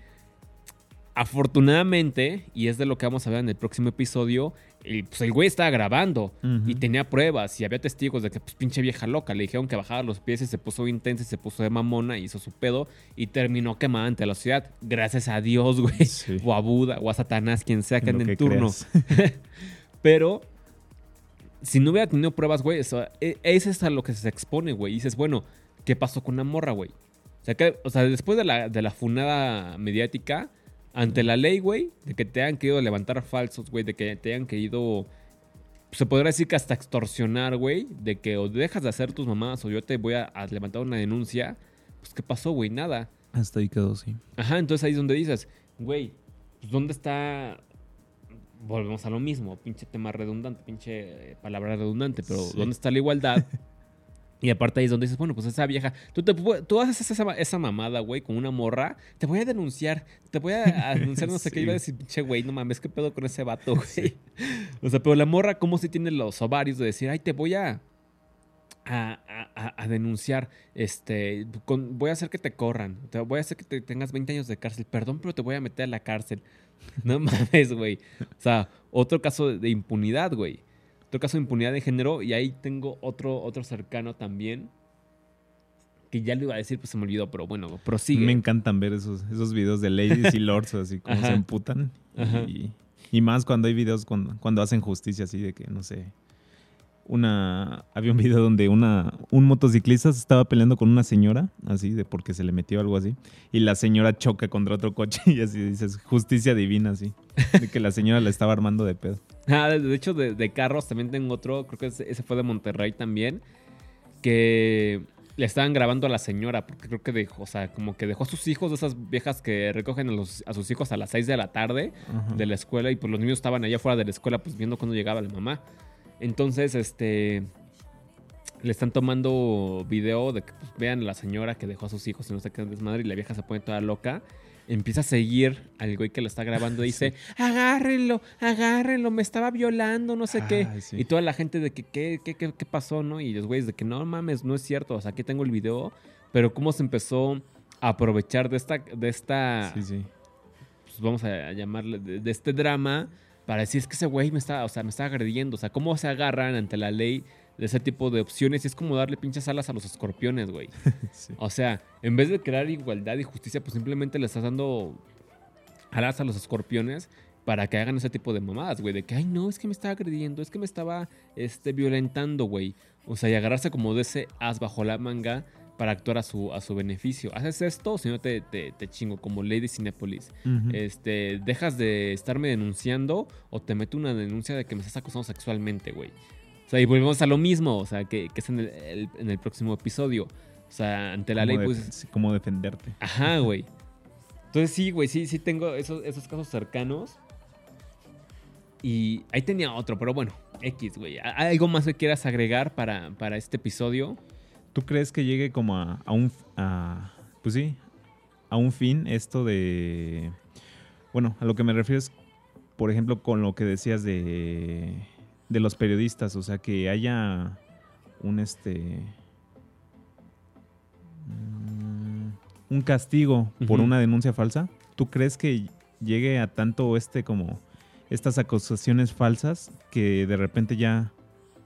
[SPEAKER 3] Afortunadamente, y es de lo que vamos a ver en el próximo episodio, el, pues el güey estaba grabando
[SPEAKER 4] Ujú.
[SPEAKER 3] y tenía pruebas y había testigos de que, pues, pinche vieja loca. Le dijeron que bajaba los pies y se puso intensa y se puso de mamona y hizo su pedo y terminó quemada ante la ciudad. Gracias a Dios, güey.
[SPEAKER 4] Sí.
[SPEAKER 3] O a Buda o a Satanás, quien sea que ande en turno. Pero si no hubiera tenido pruebas, güey, eso, e- ese es a lo que se expone, güey. Y dices, bueno, ¿qué pasó con la morra, güey? O sea, que, o sea, después de la, de la funada mediática, ante la ley, güey, de que te hayan querido levantar falsos, güey, de que te hayan querido, se podría decir que hasta extorsionar, güey, de que o dejas de hacer tus mamadas o yo te voy a, a levantar una denuncia, pues ¿qué pasó, güey? Nada.
[SPEAKER 4] Hasta ahí quedó, sí.
[SPEAKER 3] Ajá, entonces ahí es donde dices, güey, pues ¿dónde está? volvemos a lo mismo, pinche tema redundante, pinche eh, palabra redundante, pero
[SPEAKER 4] Sí.
[SPEAKER 3] ¿dónde está la igualdad? Y aparte ahí es donde dices, bueno, pues esa vieja, tú, te, tú haces esa, esa mamada, güey, con una morra, te voy a denunciar, te voy a, denunciar no sé qué,
[SPEAKER 4] Sí.
[SPEAKER 3] iba a decir, pinche güey, no mames, qué pedo con ese vato, güey. O sea, pero la morra, ¿cómo si tiene los ovarios de decir, ay, te voy a, a, a- denunciar, este, con- voy a hacer que te corran, te voy a hacer que te tengas 20 años de cárcel, perdón, pero te voy a meter a la cárcel. No mames, güey. O sea, otro caso de impunidad, güey. Otro caso de impunidad de género. Y ahí tengo otro, otro cercano también. Que ya lo iba a decir, pues se me olvidó, pero bueno, prosigue.
[SPEAKER 4] Me encantan ver esos, esos videos de ladies y lords, así como
[SPEAKER 3] Ajá.
[SPEAKER 4] se emputan.
[SPEAKER 3] Ajá.
[SPEAKER 4] Y, y más cuando hay videos cuando, cuando hacen justicia, así de que, no sé. Una. Había un video donde una, un motociclista se estaba peleando con una señora, así, de porque se le metió algo así. Y la señora choca contra otro coche y así dices, justicia divina, así. De que la señora la estaba armando de pedo.
[SPEAKER 3] Ah, de, hecho, de, de carros también tengo otro, creo que ese, fue de Monterrey también, que le estaban grabando a la señora, porque creo que dejó, o sea, como que dejó a sus hijos, de esas viejas que recogen a, los- a sus hijos a las 6 de la tarde
[SPEAKER 4] Ajá.
[SPEAKER 3] de la escuela y pues los niños estaban allá fuera de la escuela pues viendo cuando llegaba la mamá. Entonces, este, le están tomando video de que pues, vean a la señora que dejó a sus hijos y no sé qué desmadre y la vieja se pone toda loca. Empieza a seguir al güey que lo está grabando y dice, agárrenlo, agárrenlo, me estaba violando, no sé qué.
[SPEAKER 4] Sí.
[SPEAKER 3] Y toda la gente de que, ¿qué, qué, qué, qué pasó, no? Y los güeyes de que, no mames, no es cierto, o sea, aquí tengo el video, pero cómo se empezó a aprovechar de esta, de esta
[SPEAKER 4] Sí, sí.
[SPEAKER 3] pues, vamos a llamarle, de, de este drama, para decir, es que ese güey me está, o sea, me está agrediendo. O sea, ¿cómo se agarran ante la ley de ese tipo de opciones? Y es como darle pinches alas a los escorpiones, güey.
[SPEAKER 4] sí.
[SPEAKER 3] O sea, en vez de crear igualdad y justicia, pues simplemente le estás dando alas a los escorpiones para que hagan ese tipo de mamadas, güey. De que, ay, no, es que me estaba agrediendo, es que me estaba este, violentando, güey. O sea, y agarrarse como de ese as bajo la manga para actuar a su, a su beneficio. Haces esto, si no te, te, te chingo, como Lady Cinepolis. Este, dejas de estarme denunciando o te meto una denuncia de que me estás acosando sexualmente, güey. O sea, y volvemos a lo mismo, o sea, que, que es en el, el- en el próximo episodio. O sea, ante la ley, pues,
[SPEAKER 4] cómo defenderte.
[SPEAKER 3] Ajá, güey. Entonces sí, güey, sí, sí tengo esos, esos casos cercanos. Y ahí tenía otro, pero bueno, X, güey. ¿Hay ¿Algo más que quieras agregar para, para este episodio?
[SPEAKER 4] ¿Tú crees que llegue como a, a un... a- pues sí, a un fin esto de... Bueno, a lo que me refiero es, por ejemplo, con lo que decías de, de los periodistas, o sea, que haya un este... mm, un castigo por una denuncia falsa. ¿Tú crees que llegue a tanto este como estas acusaciones falsas que de repente ya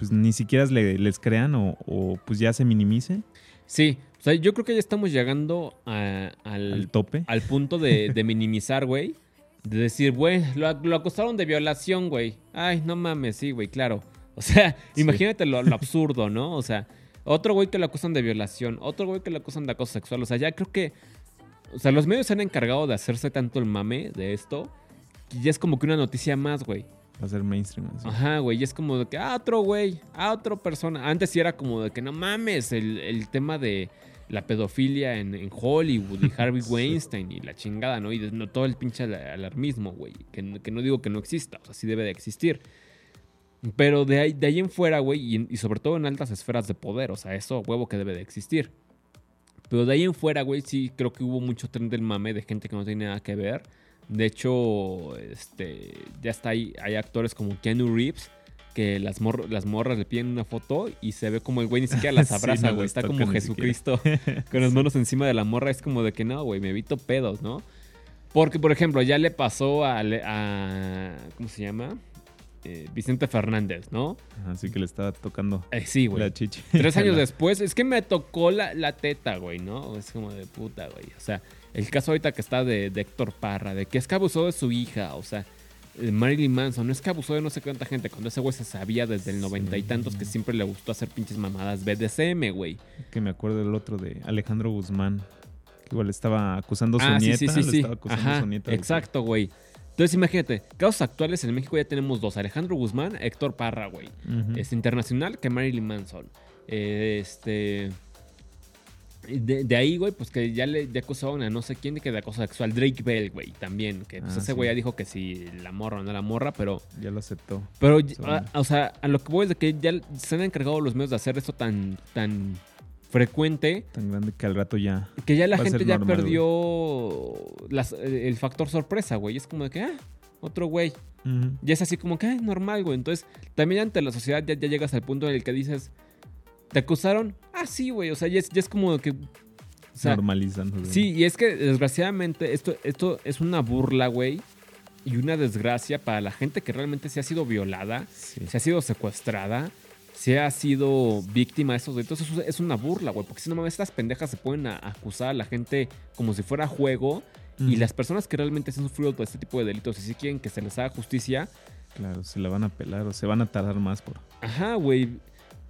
[SPEAKER 4] pues ni siquiera le- les crean o, o, pues ya se minimice
[SPEAKER 3] Sí, o sea, yo creo que ya estamos llegando a- al,
[SPEAKER 4] al tope?
[SPEAKER 3] al punto de, de minimizar, güey. De decir, güey, lo, lo acusaron de violación, güey. Ay, no mames, sí, güey, claro. O sea,
[SPEAKER 4] Sí.
[SPEAKER 3] imagínate lo, lo absurdo, ¿no? O sea, otro güey que lo acusan de violación, otro güey que lo acusan de acoso sexual. O sea, ya creo que. O sea, los medios se han encargado de hacerse tanto el mame de esto. Que ya es como que una noticia más, güey.
[SPEAKER 4] Va a ser mainstream. así.
[SPEAKER 3] Ajá, güey. Y es como de que, ah, otro güey, ah, otra persona. Antes sí era como de que no mames, el, el tema de la pedofilia en, en Hollywood y Harvey
[SPEAKER 4] Sí.
[SPEAKER 3] Weinstein y la chingada, ¿no? Y de- no, todo el pinche al- alarmismo, güey. Que, que no digo que no exista, o sea, sí debe de existir. Pero de ahí, de ahí en fuera, güey, y, y sobre todo en altas esferas de poder, o sea, eso huevo que debe de existir. Pero de ahí en fuera, güey, sí creo que hubo mucho tren del mame de gente que no tiene nada que ver. De hecho, este, ya está ahí, hay actores como Keanu Reeves que las, mor- las morras le piden una foto y se ve como el güey ni siquiera las abraza, güey. está como Jesucristo con las manos encima de la morra. Es como de que no, güey, me evito pedos, ¿no? Porque, por ejemplo, ya le pasó a, ¿cómo se llama? Eh, Vicente Fernández, ¿no?
[SPEAKER 4] Así que le estaba tocando
[SPEAKER 3] Eh, sí, güey.
[SPEAKER 4] la chichi.
[SPEAKER 3] Tres años después, es que me tocó la, la teta, güey, ¿no? Es como de puta, güey. O sea, el caso ahorita que está de, de Héctor Parra, de que es que abusó de su hija, o sea, eh, Marilyn Manson, no es que abusó de no sé cuánta gente, cuando ese güey se sabía desde el noventa y
[SPEAKER 4] Sí.
[SPEAKER 3] tantos que siempre le gustó hacer pinches mamadas BDSM, güey.
[SPEAKER 4] Que me acuerdo del otro de Alejandro Guzmán. Que igual estaba acusando a su
[SPEAKER 3] Ah, sí,
[SPEAKER 4] nieta.
[SPEAKER 3] sí, sí,
[SPEAKER 4] lo
[SPEAKER 3] sí.
[SPEAKER 4] estaba acusando a su nieta
[SPEAKER 3] exacto, güey. Entonces imagínate, casos actuales en México ya tenemos dos, Alejandro Guzmán, Héctor Parra, güey. Es internacional que Marilyn Manson. Eh, este. De, de ahí, güey, pues que ya le ya acusaron a no sé quién de que de acoso sexual. Drake Bell, güey, también. Que pues
[SPEAKER 4] Ah,
[SPEAKER 3] ese
[SPEAKER 4] sí.
[SPEAKER 3] güey ya dijo que si la morra o no la morra, pero.
[SPEAKER 4] Ya lo aceptó.
[SPEAKER 3] Pero, a- o sea, a lo que voy es de que ya se han encargado los medios de hacer esto tan, tan frecuente
[SPEAKER 4] Tan grande que al rato ya.
[SPEAKER 3] que ya la gente ya
[SPEAKER 4] normal,
[SPEAKER 3] perdió las- el factor sorpresa, güey. Es como de que, ah, otro güey.
[SPEAKER 4] Ujú.
[SPEAKER 3] Ya es así como que, ah, normal, güey. Entonces, también ante la sociedad ya, ya llegas al punto en el que dices, ¿te acusaron? Ah, sí, güey. O sea, ya es, ya es como que... O sea,
[SPEAKER 4] güey.
[SPEAKER 3] Sí, y es que desgraciadamente esto, esto es una burla, güey, y una desgracia para la gente que realmente se ha sido violada,
[SPEAKER 4] Sí.
[SPEAKER 3] se ha sido secuestrada, se ha sido víctima de esos delitos. Eso es una burla, güey, porque si no mames, estas pendejas se pueden a- acusar a la gente como si fuera juego. Y las personas que realmente han sufrido todo este tipo de delitos y si quieren que se les haga justicia,
[SPEAKER 4] Claro, se la van a pelar o se van a tardar más por.
[SPEAKER 3] Ajá, güey.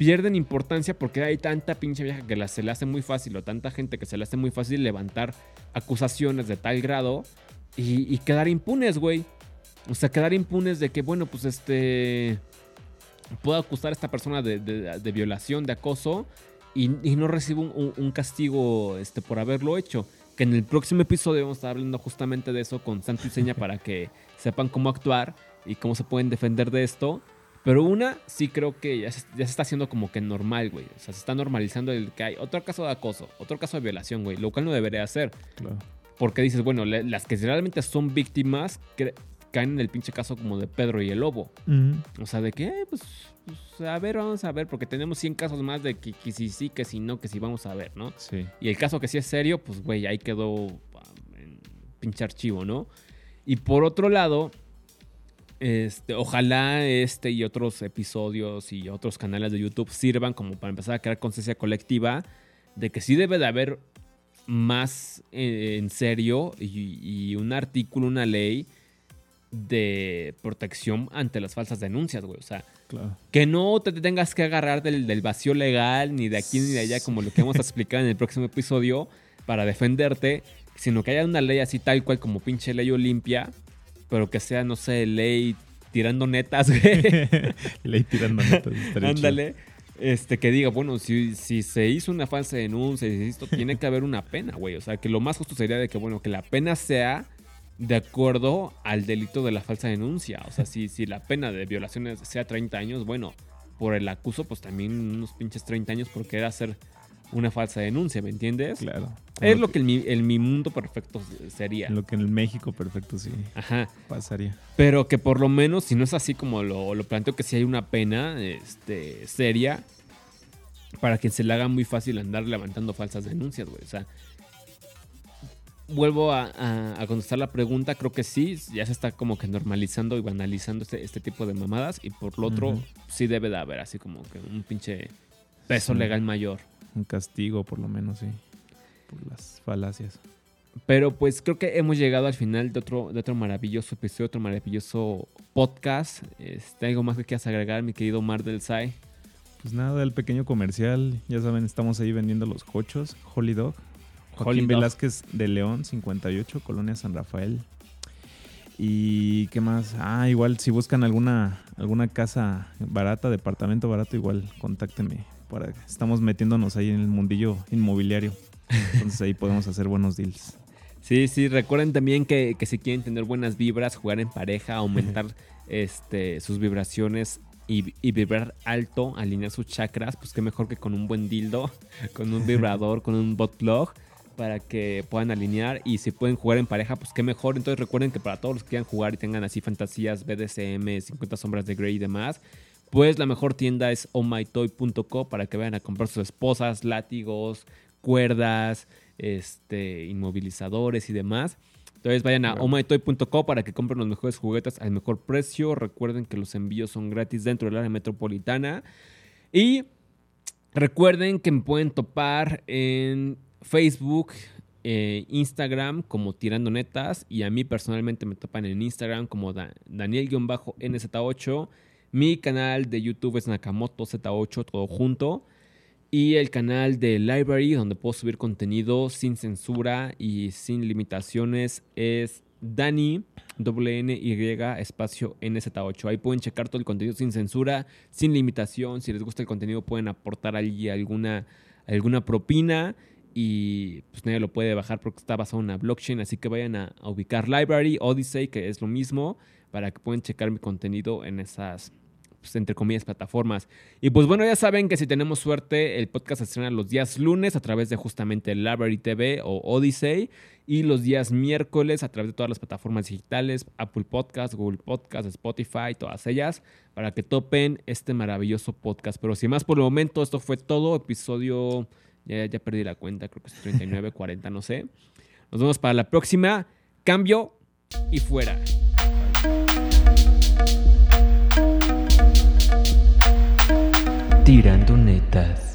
[SPEAKER 3] Pierden importancia porque hay tanta pinche vieja que la- se le hace muy fácil o tanta gente que se le hace muy fácil levantar acusaciones de tal grado y, y quedar impunes, güey. O sea, quedar impunes de que, bueno, pues este. Puedo acusar a esta persona de, de- de violación, de acoso y, y no recibo un, un- un castigo este, por haberlo hecho. Que en el próximo episodio vamos a estar hablando justamente de eso con Santo y Seña para que sepan cómo actuar y cómo se pueden defender de esto. Pero una, sí creo que ya se, ya se está haciendo como que normal, güey. O sea, se está normalizando el que hay otro caso de acoso, otro caso de violación, güey. Lo cual no debería hacer.
[SPEAKER 4] Claro.
[SPEAKER 3] Porque dices, bueno, le- las que realmente son víctimas caen en el pinche caso como de Pedro y el Lobo. O sea, de que, eh, pues, pues, a ver, vamos a ver, porque tenemos 100 casos más de que, que sí, sí, que sí, no, que sí, vamos a ver, ¿no?
[SPEAKER 4] Sí.
[SPEAKER 3] Y el caso que sí es serio, pues, güey, ahí quedó ah, en pinche archivo, ¿no? Y por otro lado, este, ojalá este y otros episodios y otros canales de YouTube sirvan como para empezar a crear conciencia colectiva de que sí debe de haber más eh, en serio y, y un artículo, una ley de protección ante las falsas denuncias, güey. O sea,
[SPEAKER 4] Claro.
[SPEAKER 3] que no te tengas que agarrar del, del vacío legal, ni de aquí ni de allá, como lo que vamos a explicar en el próximo episodio, para defenderte, sino que haya una ley así tal cual como pinche ley Olimpia, pero que sea, no sé, ley tirando netas, güey.
[SPEAKER 4] Ley tirando chido.
[SPEAKER 3] Ándale. Este, que diga, bueno, si, si se hizo una falsa denuncia, si esto, tiene que haber una pena, güey. O sea, que lo más justo sería de que, bueno, que la pena sea de acuerdo al delito de la falsa denuncia. O sea, si, si la pena de violaciones sea 30 años, bueno, por el acuso, pues también unos pinches 30 años porque era hacer una falsa denuncia, ¿me entiendes?
[SPEAKER 4] Claro.
[SPEAKER 3] Es lo que en mi, mi mundo perfecto sería.
[SPEAKER 4] Lo que en el México perfecto sí
[SPEAKER 3] Ajá.
[SPEAKER 4] pasaría.
[SPEAKER 3] Pero que por lo menos, si no es así como lo, lo planteo, que si hay una pena este, seria para quien se le haga muy fácil andar levantando falsas denuncias, güey. O sea, vuelvo a, a- a contestar la pregunta, creo que sí, ya se está como que normalizando y banalizando este, este tipo de mamadas. Y por lo otro, sí debe de haber así como que un pinche peso
[SPEAKER 4] Sí.
[SPEAKER 3] legal mayor.
[SPEAKER 4] Un castigo, por lo menos, sí. Por las falacias.
[SPEAKER 3] Pero pues creo que hemos llegado al final de otro, de otro maravilloso episodio, otro maravilloso podcast. Este, ¿Algo más que quieras agregar, mi querido Mar del Sai?
[SPEAKER 4] Pues nada, el pequeño comercial. Ya saben, estamos ahí vendiendo los cochos. Holy Dog.
[SPEAKER 3] Holy
[SPEAKER 4] Joaquín
[SPEAKER 3] Dog.
[SPEAKER 4] Velázquez de León, 58, Colonia San Rafael. Y qué más. Ah, igual si buscan alguna, alguna casa barata, departamento barato, igual contáctenme. Para, estamos metiéndonos ahí en el mundillo inmobiliario. Entonces ahí podemos hacer buenos deals.
[SPEAKER 3] Sí, sí, recuerden también que, que si quieren tener buenas vibras, jugar en pareja, aumentar este, sus vibraciones y, y vibrar alto, alinear sus chakras, pues qué mejor que con un buen dildo, con un vibrador, con un bot plug, para que puedan alinear. Y si pueden jugar en pareja, pues qué mejor. Entonces recuerden que para todos los que quieran jugar y tengan así fantasías BDSM, 50 sombras de Grey y demás, pues la mejor tienda es ohmytoy.co para que vayan a comprar sus esposas, látigos, cuerdas, este, inmovilizadores y demás. Entonces vayan a ohmytoy.co para que compren los mejores juguetes al mejor precio. Recuerden que los envíos son gratis dentro del área metropolitana. Y recuerden que me pueden topar en Facebook, eh, Instagram como Tirando Netas. Y a mí personalmente me topan en Instagram como Da- Daniel-NZ8. Mi canal de YouTube es Nakamoto Z8, todo junto. Y el canal de Library, donde puedo subir contenido sin censura y sin limitaciones, es Dani, Y espacio NZ8. Ahí pueden checar todo el contenido sin censura, sin limitación. Si les gusta el contenido, pueden aportar allí alguna, alguna propina. y pues nadie lo puede bajar porque está basado en una blockchain, así que vayan a, a ubicar Library, Odyssey, que es lo mismo, para que puedan checar mi contenido en esas, pues, entre comillas, plataformas. Y pues bueno, ya saben que si tenemos suerte, el podcast se estrena los días lunes a través de justamente Library TV o Odyssey y los días miércoles a través de todas las plataformas digitales, Apple Podcast, Google Podcast, Spotify, todas ellas, para que topen este maravilloso podcast. Pero sin más por el momento, esto fue todo, episodio, ya, ya perdí la cuenta, creo que es 39, 40, no sé. Nos vemos para la próxima. Cambio y fuera. tirando netas.